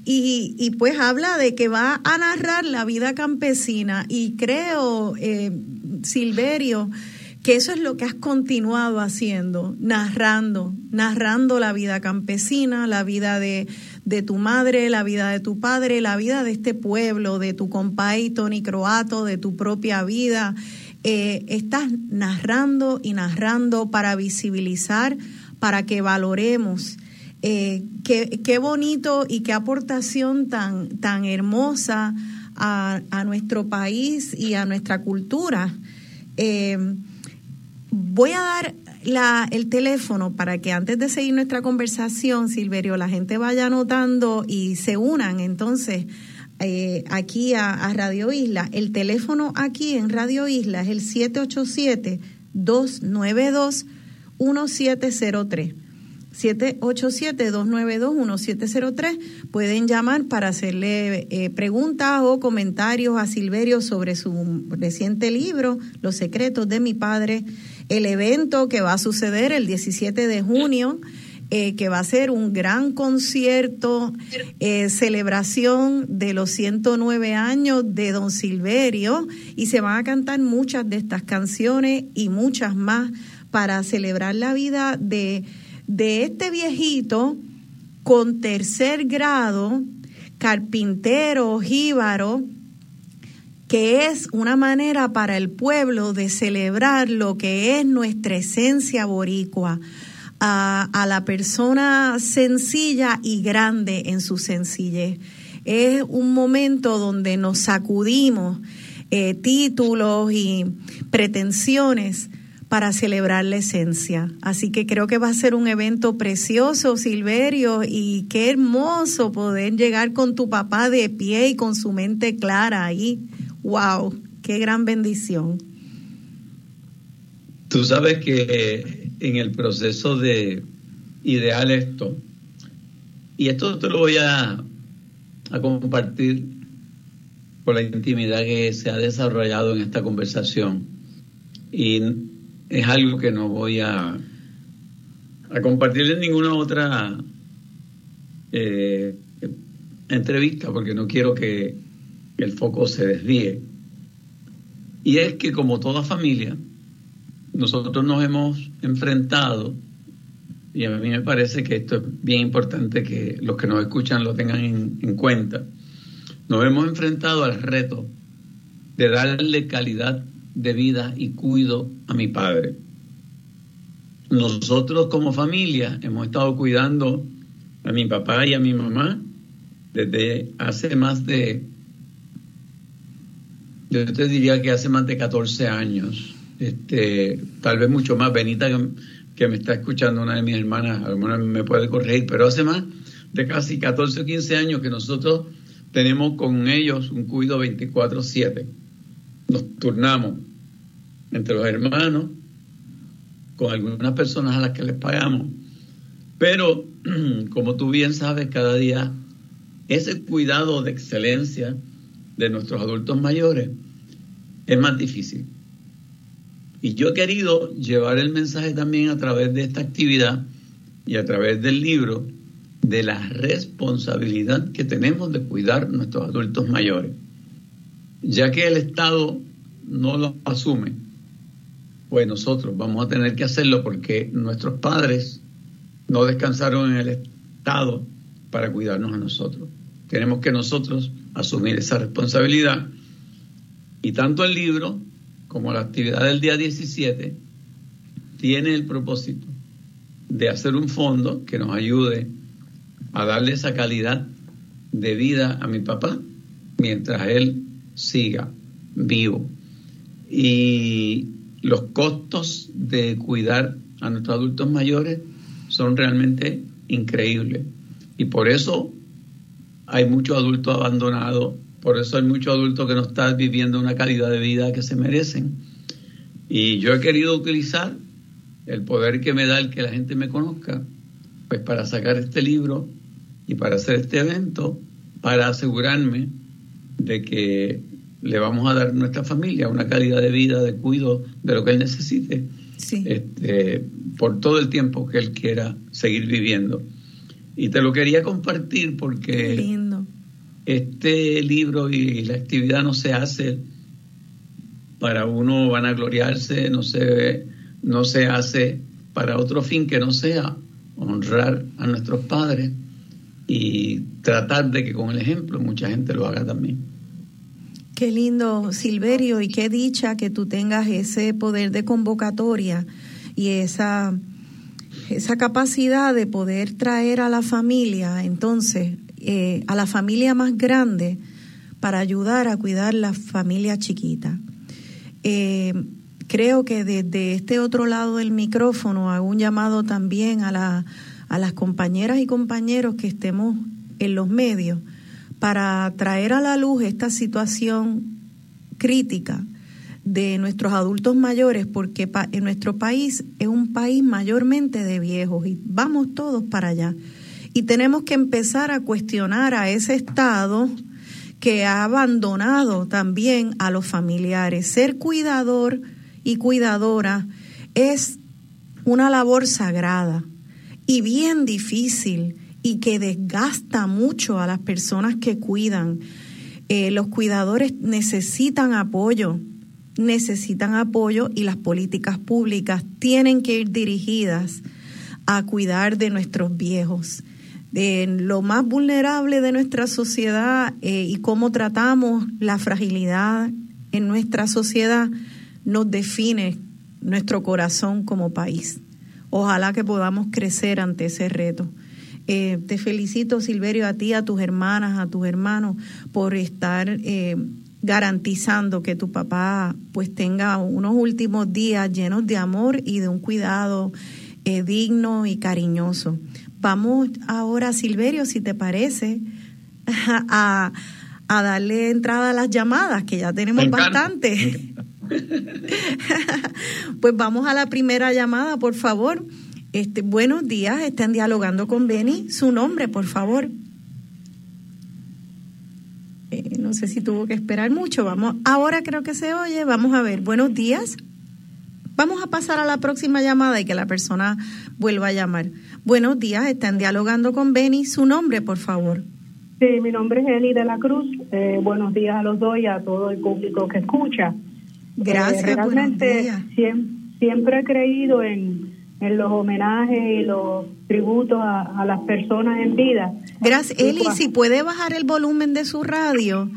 Y, y pues habla de que va a narrar la vida campesina y creo, eh, Silverio, que eso es lo que has continuado haciendo, narrando, narrando la vida campesina, la vida de, de tu madre, la vida de tu padre, la vida de este pueblo, de tu compay Tony Croato, de tu propia vida. Eh, estás narrando y narrando para visibilizar, para que valoremos. Eh, qué, qué bonito y qué aportación tan, tan hermosa a, a nuestro país y a nuestra cultura. Eh, voy a dar la, el teléfono para que antes de seguir nuestra conversación, Silverio, la gente vaya anotando y se unan entonces eh, aquí a, Radio Isla. El teléfono aquí en Radio Isla es el 787-292-1703. 787-292-1703. Pueden llamar para hacerle eh, preguntas o comentarios a Silverio sobre su reciente libro, Los secretos de mi padre, el evento que va a suceder el 17 de junio. Eh, que va a ser un gran concierto, eh, celebración de los 109 años de Don Silverio y se van a cantar muchas de estas canciones y muchas más para celebrar la vida de, de este viejito con tercer grado, carpintero, jíbaro, que es una manera para el pueblo de celebrar lo que es nuestra esencia boricua, a, la persona sencilla y grande en su sencillez. es un momento donde nos sacudimos eh, títulos y pretensiones para celebrar la esencia. Así que creo que va a ser un evento precioso, Silverio, y qué hermoso poder llegar con tu papá de pie y con su mente clara ahí. ¡Wow! ¡Qué gran bendición! Tú sabes que en el proceso de ideal esto, y esto te lo voy a, a compartir por la intimidad que se ha desarrollado en esta conversación. Y es algo que no voy a, a compartir en ninguna otra eh, entrevista porque no quiero que el foco se desvíe. Y es que como toda familia, nosotros nos hemos enfrentado, y a mí me parece que esto es bien importante que los que nos escuchan lo tengan en, en cuenta, nos hemos enfrentado al reto de darle calidad de vida y cuido a mi padre. Nosotros como familia hemos estado cuidando a mi papá y a mi mamá desde hace más de, yo te diría que hace más de 14 años, este, tal vez mucho más. Benita, que, me está escuchando, una de mis hermanas, alguna me puede corregir, pero hace más de casi 14 o 15 años que nosotros tenemos con ellos un cuidado 24-7 nos turnamos entre los hermanos, con algunas personas a las que les pagamos. Pero, como tú bien sabes, cada día ese cuidado de excelencia de nuestros adultos mayores es más difícil. Y yo he querido llevar el mensaje también a través de esta actividad y a través del libro de la responsabilidad que tenemos de cuidar nuestros adultos mayores ya que el Estado no lo asume, pues nosotros vamos a tener que hacerlo porque nuestros padres no descansaron en el Estado para cuidarnos a nosotros. Tenemos que nosotros asumir esa responsabilidad. Y tanto el libro como la actividad del día 17 tiene el propósito de hacer un fondo que nos ayude a darle esa calidad de vida a mi papá mientras él siga vivo. Y los costos de cuidar a nuestros adultos mayores son realmente increíbles. Y por eso hay muchos adultos abandonados, por eso hay muchos adultos que no están viviendo una calidad de vida que se merecen. Y yo he querido utilizar el poder que me da el que la gente me conozca, pues para sacar este libro y para hacer este evento, para asegurarme de que le vamos a dar a nuestra familia una calidad de vida, de cuidado de lo que él necesite, este, por todo el tiempo que él quiera seguir viviendo. Y te lo quería compartir porque este libro y la actividad no se hace para uno vanagloriarse, no se, no se hace para otro fin que no sea honrar a nuestros padres y tratar de que con el ejemplo mucha gente lo haga también. Qué lindo, Silverio, y qué dicha que tú tengas ese poder de convocatoria y esa, esa capacidad de poder traer a la familia, entonces, eh, a la familia más grande, para ayudar a cuidar la familia chiquita. Eh, creo que desde este otro lado del micrófono hago un llamado también a, la, a las compañeras y compañeros que estemos en los medios para traer a la luz esta situación crítica de nuestros adultos mayores, porque en nuestro país es un país mayormente de viejos y vamos todos para allá. Y tenemos que empezar a cuestionar a ese Estado que ha abandonado también a los familiares. Ser cuidador y cuidadora es una labor sagrada y bien difícil y que desgasta mucho a las personas que cuidan. Eh, los cuidadores necesitan apoyo, necesitan apoyo y las políticas públicas tienen que ir dirigidas a cuidar de nuestros viejos, de lo más vulnerable de nuestra sociedad eh, y cómo tratamos la fragilidad en nuestra sociedad nos define nuestro corazón como país. Ojalá que podamos crecer ante ese reto. Eh, te felicito, Silverio, a ti, a tus hermanas, a tus hermanos, por estar eh, garantizando que tu papá pues tenga unos últimos días llenos de amor y de un cuidado eh, digno y cariñoso. Vamos ahora, Silverio, si te parece, a, a darle entrada a las llamadas, que ya tenemos bastante. pues vamos a la primera llamada, por favor. Este, buenos días, están dialogando con Beni. Su nombre, por favor. Eh, no sé si tuvo que esperar mucho. Vamos, ahora creo que se oye. Vamos a ver. Buenos días. Vamos a pasar a la próxima llamada y que la persona vuelva a llamar. Buenos días, están dialogando con Beni. Su nombre, por favor. Sí, mi nombre es Eli de la Cruz. Eh, buenos días a los dos y a todo el público que escucha. Gracias, eh, realmente siempre, siempre, he creído en, en, los homenajes y los tributos a, las personas en vida. Gracias, Eli. Si puede bajar el volumen de su radio.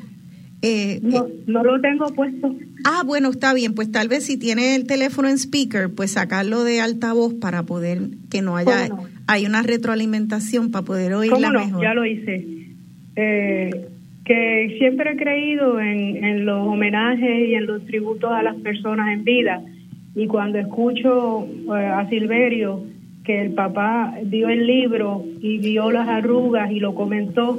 Eh, no, no lo tengo puesto. Ah, bueno, está bien. Pues tal vez si tiene el teléfono en speaker, pues sacarlo de altavoz para poder que no haya, hay una retroalimentación para poder oírla no? mejor. Ya lo hice. Eh, que siempre he creído en, en, los homenajes y en los tributos a las personas en vida. Y cuando escucho eh, a Silverio que el papá dio el libro y vio las arrugas y lo comentó,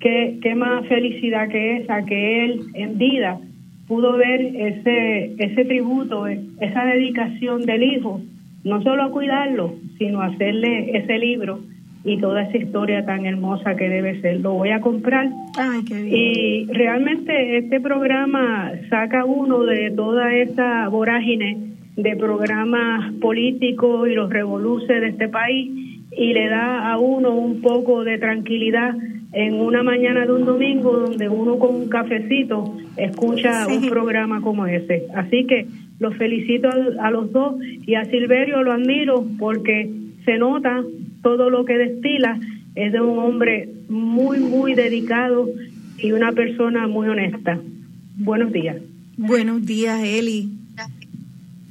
qué, qué más felicidad que esa, que él en vida pudo ver ese, ese tributo, esa dedicación del hijo, no solo a cuidarlo, sino a hacerle ese libro y toda esa historia tan hermosa que debe ser. Lo voy a comprar. Y realmente este programa saca uno de toda esa vorágine de programas políticos y los revoluces de este país y le da a uno un poco de tranquilidad en una mañana de un domingo donde uno con un cafecito escucha un programa como ese. Así que los felicito a, a los dos y a Silverio lo admiro porque se nota todo lo que destila es de un hombre muy, muy dedicado y una persona muy honesta. Buenos días. Buenos días, Eli.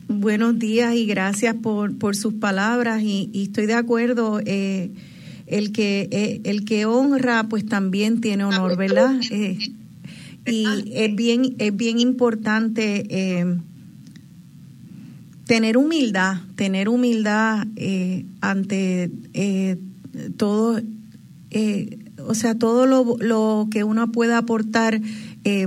Buenos días y gracias por, por sus palabras y, estoy de acuerdo. Eh, el que eh, el que honra, pues también tiene honor, ¿verdad? Eh, y es bien es bien importante tener humildad, tener humildad eh, ante eh, todo, eh, o sea, todo lo, lo, que uno pueda aportar,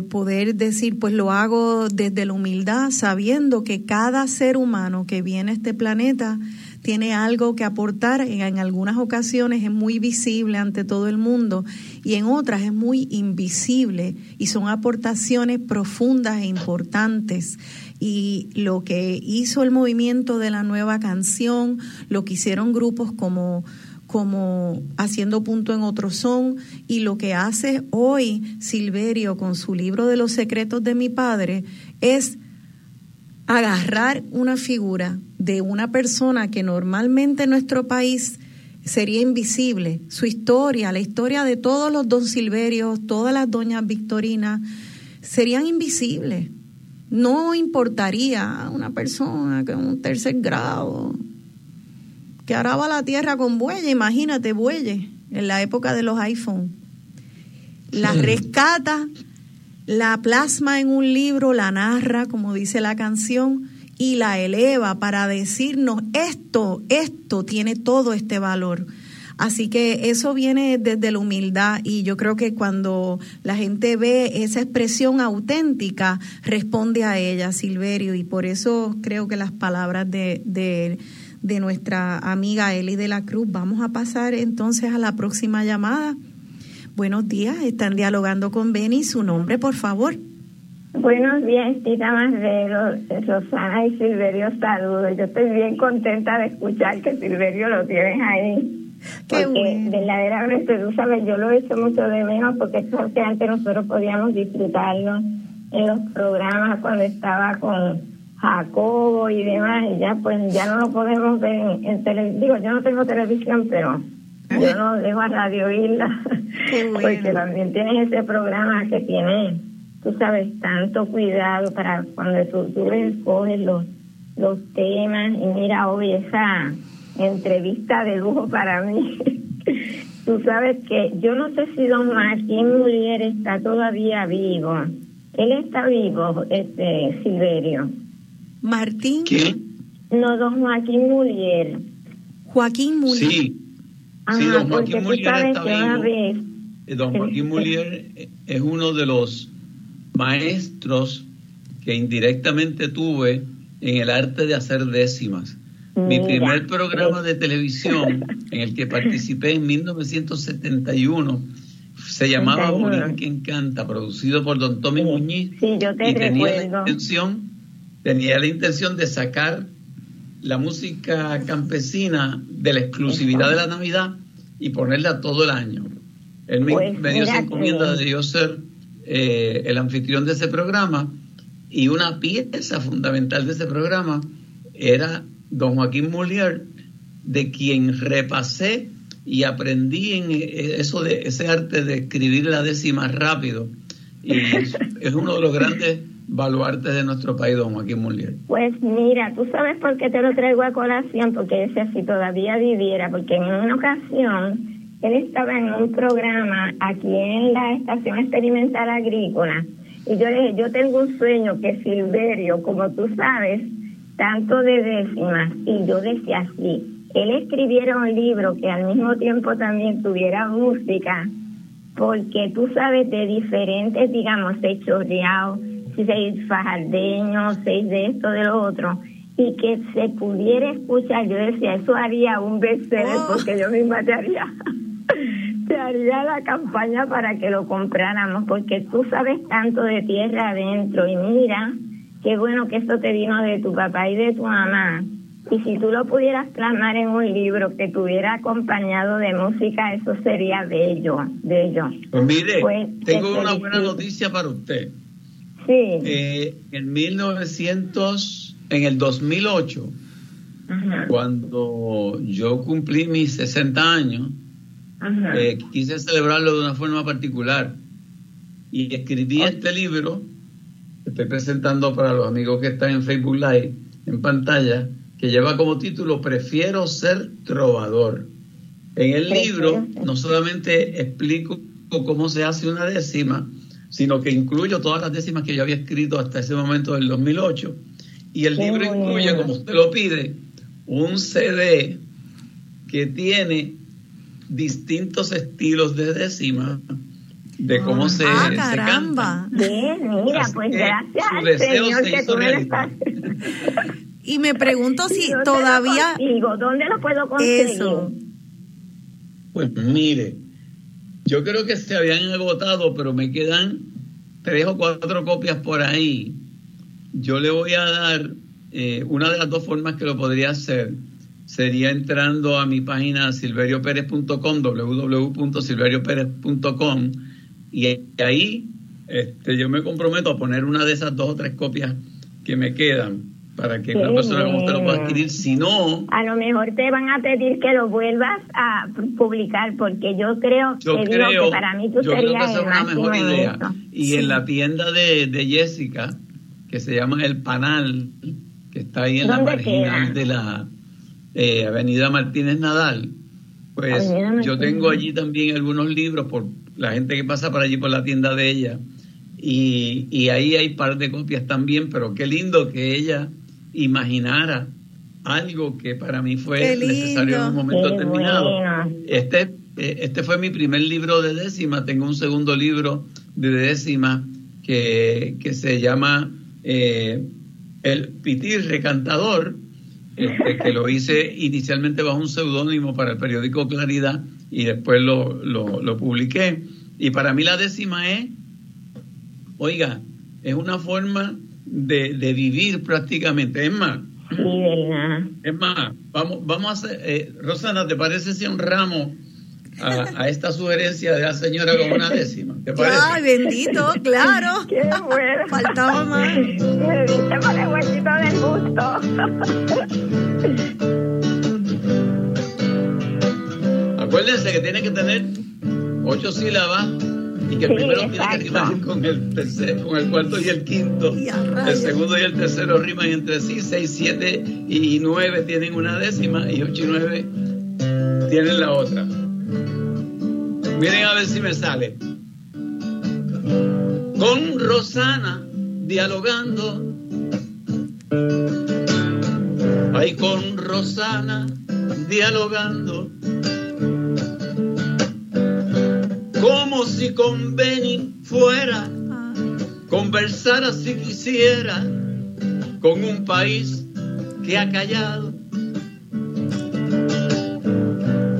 poder decir, pues lo hago desde la humildad, sabiendo que cada ser humano que viene a este planeta tiene algo que aportar, en algunas ocasiones es muy visible ante todo el mundo y en otras es muy invisible y son aportaciones profundas e importantes. Y lo que hizo el movimiento de la nueva canción, lo que hicieron grupos como como haciendo punto en otro son y lo que hace hoy Silverio con su libro de los secretos de mi padre es agarrar una figura de una persona que normalmente en nuestro país sería invisible, su historia, la historia de todos los don Silverios, todas las doñas Victorinas, serían invisibles. No importaría a una persona que en un tercer grado, que araba la tierra con bueyes, imagínate, bueyes, en la época de los iPhones. La rescata, la plasma en un libro, la narra, como dice la canción, y la eleva para decirnos esto, esto tiene todo este valor. Así que eso viene desde la humildad y yo creo que cuando la gente ve esa expresión auténtica, responde a ella, Silverio, y por eso creo que las palabras de, de, de nuestra amiga Eli de la Cruz, vamos a pasar entonces a la próxima llamada. Buenos días, están dialogando con Beni, su nombre, por favor. Buenos días, Tita Marrero, Rosana y Silverio, saludos. Yo estoy bien contenta de escuchar que Silverio lo tienes ahí porque verdaderamente, tú sabes, yo lo he hecho mucho de menos porque es porque antes nosotros podíamos disfrutarlo en los programas cuando estaba con Jacobo y demás, y ya pues ya no lo podemos ver en, televisión. Digo, yo no tengo televisión, pero yo no dejo a Radio Isla, porque también tienes ese programa que tiene, tú sabes, tanto cuidado para cuando tú, tú escoges los, los temas, y mira, hoy esa entrevista de lujo para mí. Tú sabes que yo no sé si don Martín Mulier está todavía vivo. Él está vivo, este Silverio. Martín. ¿Quién? No, don Joaquín Mulier. Joaquín Mulier. Sí. Ajá, sí, don porque Joaquín Mulier está que una vivo. vez Eh, Don Joaquín Mulier eh, es uno de los maestros que indirectamente tuve en el arte de hacer décimas. Mi Mira, primer programa de televisión en el que participé en 1971 se llamaba 71. Borinquen que encanta, producido por don Tommy Sí, Muñiz sí, yo te y tenía la recuerdo. intención tenía la intención de sacar la música campesina de la exclusividad de la Navidad y ponerla todo el año. Él me, Pues me dio esa encomienda de yo ser eh, el anfitrión de ese programa y una pieza fundamental de ese programa era don Joaquín Molière, de quien repasé y aprendí en eh, eso de ese arte de escribir la décima rápido. Y es uno de los grandes baluartes de nuestro país, don Joaquín Molière. Pues mira, tú sabes por qué te lo traigo a colación, porque decía si todavía viviera, porque en una ocasión él estaba en un programa aquí en la Estación Experimental Agrícola y yo le dije, yo tengo un sueño que Silverio, como tú sabes, tanto de décimas, y yo decía así, él escribiera un libro que al mismo tiempo también tuviera música, porque tú sabes de diferentes, digamos, seis chorreados, seis fajardeños, seis de esto, de lo otro, y que se pudiera escuchar, yo decía, eso haría un bestseller, Oh. porque yo misma te haría, te haría la campaña para que lo compráramos, porque tú sabes tanto de tierra adentro, y mira, qué bueno que esto te vino de tu papá y de tu mamá. Y si tú lo pudieras plasmar en un libro que tuviera acompañado de música, eso sería bello, bello. Pues mire, Pues, tengo te una buena noticia para usted. Sí. Eh, en 1900, en el 2008, Ajá, cuando yo cumplí mis 60 años, eh, quise celebrarlo de una forma particular. Y escribí este libro que estoy presentando para los amigos que están en Facebook Live en pantalla que lleva como título Prefiero ser trovador. En el libro no solamente explico cómo se hace una décima, sino que incluyo todas las décimas que yo había escrito hasta ese momento del 2008 y el Qué libro incluye, como usted lo pide, un CD que tiene distintos estilos de décima de cómo se, ah, se caramba. Bien, mira, Así pues gracias su deseo Señor se que hizo tú me lo realidad. estás... Y me pregunto si lo todavía consigo. ¿Dónde lo puedo conseguir? eso. Pues mire, yo creo que se habían agotado, pero me quedan tres o cuatro copias por ahí. Yo le voy a dar eh, una de las dos formas que lo podría hacer. Sería entrando a mi página silveriopérez.com, www.silveriopérez.com, y ahí este, yo me comprometo a poner una de esas dos o tres copias que me quedan para que una persona como usted lo pueda adquirir. Si no, A lo mejor te van a pedir que lo vuelvas a publicar, porque yo creo, Yo te digo que para mí tú yo creo que serías esa es una mejor idea. Y Sí. en la tienda de, de Jessica, que se llama El Panal, que está ahí en la ¿Dónde marginal queda? de la eh, Avenida Martínez Nadal, pues yo tengo allí también algunos libros por la gente que pasa por allí por la tienda de ella. Y, y ahí hay par de copias también, pero qué lindo que ella imaginara algo que para mí fue necesario en un momento Qué determinado. Este, eh, este fue mi primer libro de décima. Tengo un segundo libro de décima que, que se llama eh, El Pitirre Cantador, este, que lo hice inicialmente bajo un seudónimo para el periódico Claridad y después lo, lo, lo publiqué. Y para mí la décima es, oiga, es una forma de, de vivir prácticamente. Es más, Sí, verdad. es más, vamos, vamos a hacer, eh, Rosana, ¿te parece si honramos a, a esta sugerencia de la señora con una décima? ¿Te parece? Ay, bendito, claro. Qué bueno. Faltaba más. Me diste por el huequito del gusto. Acuérdense que tiene que tener ocho sílabas y que el Sí, primero tiene que rimar con el tercer, con el cuarto y el quinto. El segundo y el tercero riman entre sí, seis, siete y nueve tienen una décima y ocho y nueve tienen la otra. Miren a ver si me sale. Con Rosana dialogando. Ay, con Rosana dialogando. Como si con fuera, conversara si quisiera con un país que ha callado.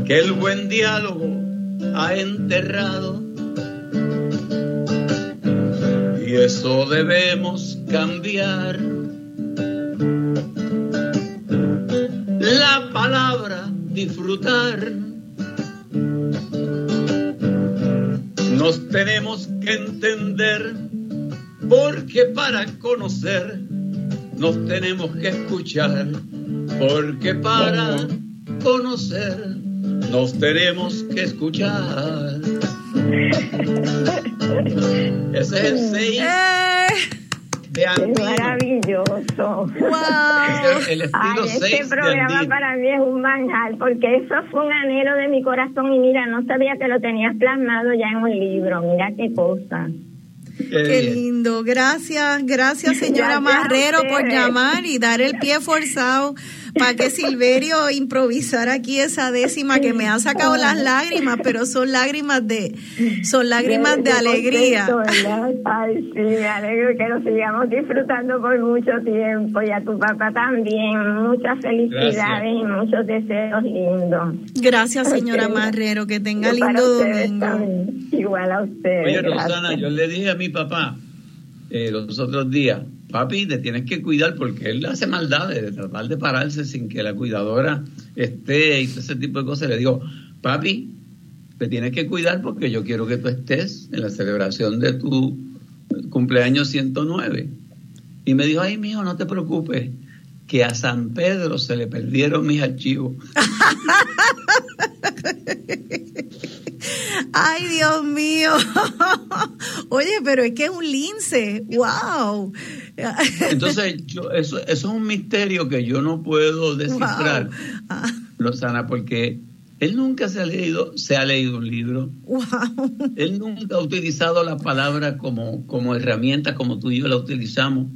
Que el buen diálogo ha enterrado. Y eso debemos cambiar. La palabra disfrutar. Nos tenemos que entender porque para conocer nos tenemos que escuchar, porque para conocer nos tenemos que escuchar. Ese es el 6 De ¡Qué Andino. maravilloso! ¡Wow! El Ay, 6 este programa para mí es un manjar, porque eso fue un anhelo de mi corazón y mira, no sabía que lo tenías plasmado ya en un libro, mira qué cosa. Qué lindo. Gracias, gracias señora Gracias Marrero por llamar y dar el pie forzado para que Silverio improvisara aquí esa décima que me ha sacado las lágrimas, pero son lágrimas de son lágrimas de alegría. Ay, sí, me alegro que lo sigamos disfrutando por mucho tiempo y a tu papá también. Muchas felicidades Gracias. y muchos deseos lindos. Gracias señora. Marrero, que tenga Yo lindo domingo. también. Igual a ustedes. Oye, gracias. Rosana, yo le dije a mi papá eh, los otros días, papi, te tienes que cuidar porque él hace maldades de tratar de pararse sin que la cuidadora esté y todo ese tipo de cosas. Le digo, papi, te tienes que cuidar porque yo quiero que tú estés en la celebración de tu cumpleaños 109. Y me dijo, ay, mijo, no te preocupes, que a San Pedro se le perdieron mis archivos. Ay, Dios mío. Oye, pero es que es un lince. Wow. Entonces, yo, eso, eso es un misterio que yo no puedo descifrar. Wow. Ah, Rosana, porque él nunca se ha leído, se ha leído un libro, wow. él nunca ha utilizado la palabra como, como herramienta como tú y yo la utilizamos,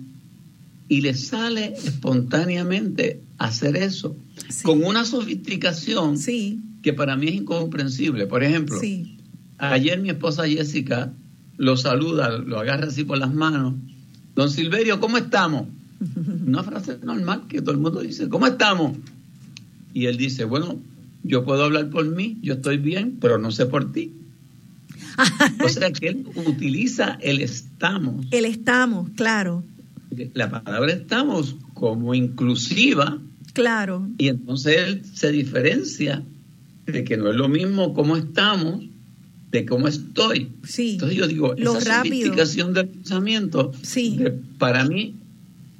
y le sale espontáneamente hacer eso, Sí. con una sofisticación Sí, que para mí es incomprensible. Por ejemplo, sí. ayer mi esposa Jessica lo saluda, lo agarra así por las manos. Don Silverio, ¿cómo estamos? Una frase normal que todo el mundo dice, ¿cómo estamos? Y él dice, bueno, yo puedo hablar por mí, yo estoy bien, pero no sé por ti. O sea que él utiliza el estamos, El estamos, claro, la palabra estamos como inclusiva, claro. y entonces él se diferencia de que no es lo mismo cómo estamos de cómo estoy. Sí. Entonces yo digo, Lo esa rápido. sofisticación del pensamiento, Sí. de- para mí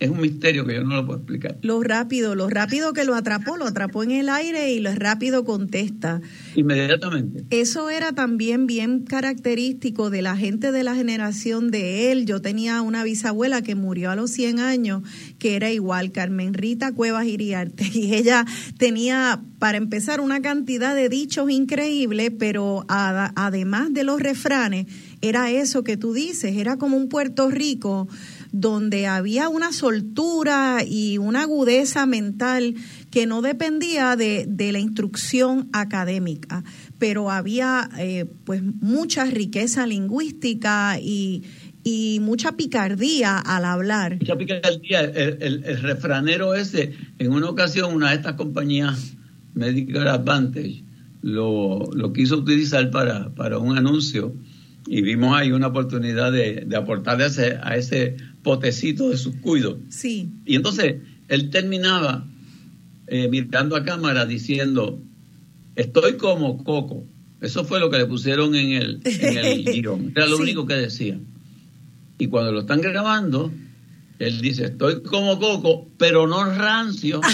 es un misterio que yo no lo puedo explicar. Lo rápido, lo rápido que lo atrapó, lo atrapó en el aire y lo rápido contesta. Inmediatamente. Eso era también bien característico de la gente de la generación de él. Yo tenía una bisabuela que murió a los 100 años, que era igual, Carmen Rita Cuevas Iriarte, y ella tenía, para empezar, una cantidad de dichos increíbles, pero a- además de los refranes, era eso que tú dices, era como un Puerto Rico donde había una soltura y una agudeza mental que no dependía de, de la instrucción académica, pero había eh, pues mucha riqueza lingüística y, y mucha picardía al hablar. Mucha picardía. El, el- refranero ese, en una ocasión, una de estas compañías Medicare Advantage lo, lo quiso utilizar para, para un anuncio y vimos ahí una oportunidad de, de aportarle a ese, a ese potecito de sus cuidos. Sí, Y entonces él terminaba eh, mirando a cámara diciendo, estoy como Coco. Eso fue lo que le pusieron en el, en el guion. Era lo Sí. único que decía. Y cuando lo están grabando, él dice, estoy como Coco, pero no rancio.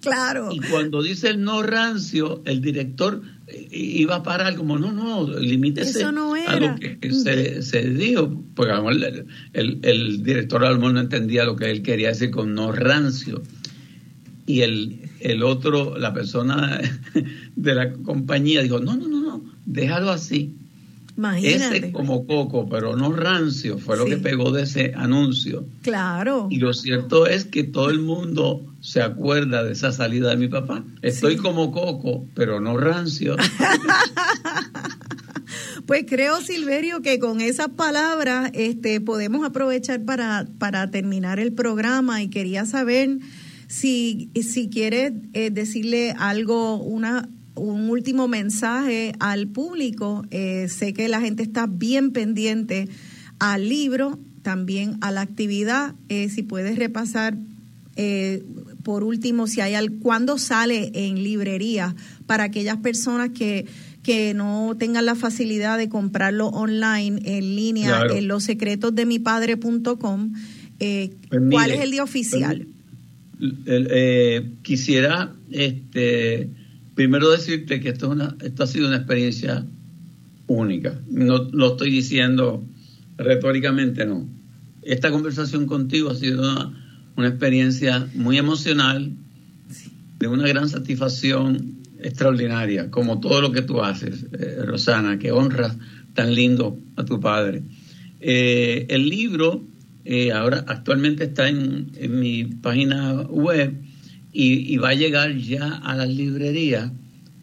claro. Y cuando dice el no rancio, el director iba a parar como, no, no, limítese Eso no a era. lo que se, se dijo. Porque a lo mejor el, el- el director a lo mejor no entendía lo que él quería decir con no rancio. Y el, el otro, la persona de la compañía dijo, no, no, no, no, déjalo así. Imagínate. Ese como coco, pero no rancio, fue lo que pegó de ese anuncio. Claro. Y lo cierto es que todo el mundo se acuerda de esa salida de mi papá. Estoy como coco, pero no rancio. Pues creo, Silverio, que con esas palabras este, podemos aprovechar para, para terminar el programa y quería saber si, si quieres eh, decirle algo, una, un último mensaje al público. Eh, sé que la gente está bien pendiente al libro, también a la actividad. Eh, si puedes repasar, por último, si hay al, cuándo sale en librería para aquellas personas que que no tengan la facilidad de comprarlo online, en línea, en los secretos de mi padre.com. Eh, pues ¿Cuál es el día oficial? Eh, quisiera este, primero decirte que esto, es una, esto ha sido una experiencia única. No lo estoy diciendo retóricamente, no. Esta conversación contigo ha sido una, una experiencia muy emocional, de una gran satisfacción extraordinaria, como todo lo que tú haces, eh, Rosana, que honras tan lindo a tu padre. Eh, el libro eh, ahora actualmente está en, mi página web y, va a llegar ya a las librerías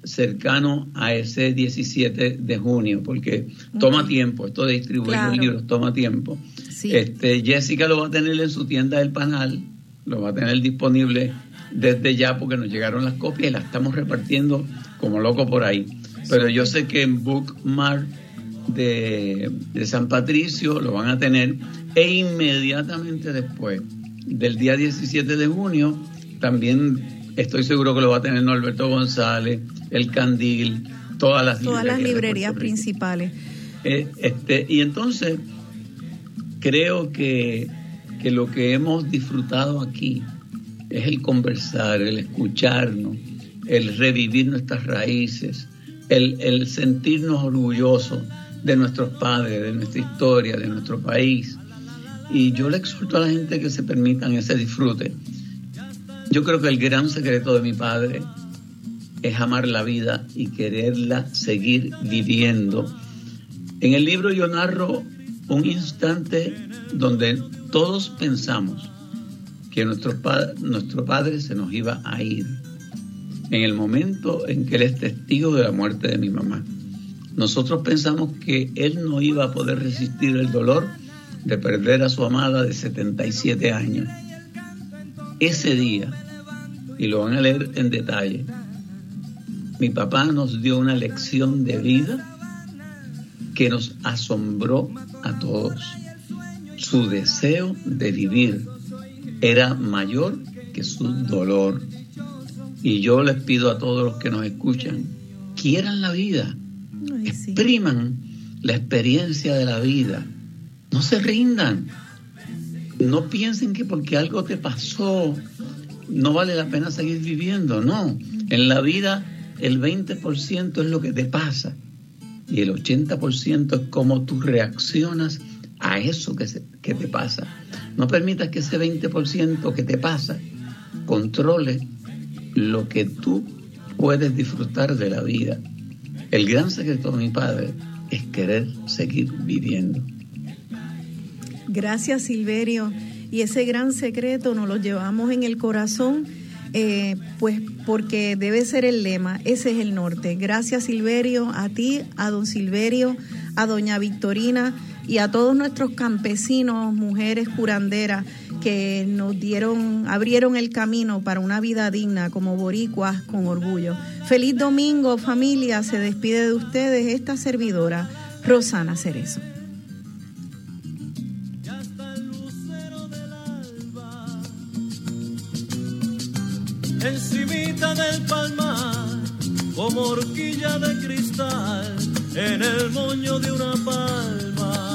cercano a ese 17 de junio, porque toma tiempo, esto de distribuir los libros toma tiempo. Este, Jessica lo va a tener en su tienda del panal, lo va a tener disponible desde ya porque nos llegaron las copias y las estamos repartiendo como loco por ahí. Pero yo sé que en Bookmark de, de San Patricio lo van a tener e inmediatamente después del día 17 de junio también estoy seguro que lo va a tener Norberto González, El Candil, todas las todas librerías, las librerías principales. Eh, este, y entonces creo que, que lo que hemos disfrutado aquí es el conversar, el escucharnos, el revivir nuestras raíces, el, sentirnos orgullosos de nuestros padres, de nuestra historia, de nuestro país. Y yo le exhorto a la gente que se permitan ese disfrute. Yo creo que el gran secreto de mi padre es amar la vida y quererla seguir viviendo. En el libro yo narro un instante donde todos pensamos que nuestro, nuestro padre se nos iba a ir en el momento en que él es testigo de la muerte de mi mamá. Nosotros pensamos que él no iba a poder resistir el dolor de perder a su amada de 77 años. Ese día, y lo van a leer en detalle, mi papá nos dio una lección de vida que nos asombró a todos. Su deseo de vivir, era mayor que su dolor. Y yo les pido a todos los que nos escuchan, quieran la vida, expriman la experiencia de la vida, no se rindan, no piensen que porque algo te pasó no vale la pena seguir viviendo, no, en la vida el 20% es lo que te pasa y el 80% es cómo tú reaccionas a eso que, que te pasa. No permitas que ese 20% que te pasa controle lo que tú puedes disfrutar de la vida. El gran secreto de mi padre es querer seguir viviendo. Gracias Silverio. Y ese gran secreto nos lo llevamos en el corazón, eh, pues porque debe ser el lema, ese es el norte. Gracias Silverio, a ti, a don Silverio, a doña Victorina y a todos nuestros campesinos, mujeres curanderas que nos dieron, abrieron el camino para una vida digna como boricuas con orgullo. Feliz domingo, familia. Se despide de ustedes esta servidora, Rosana Cerezo. Encimita del palmar, como horquilla de cristal, en el moño de una palma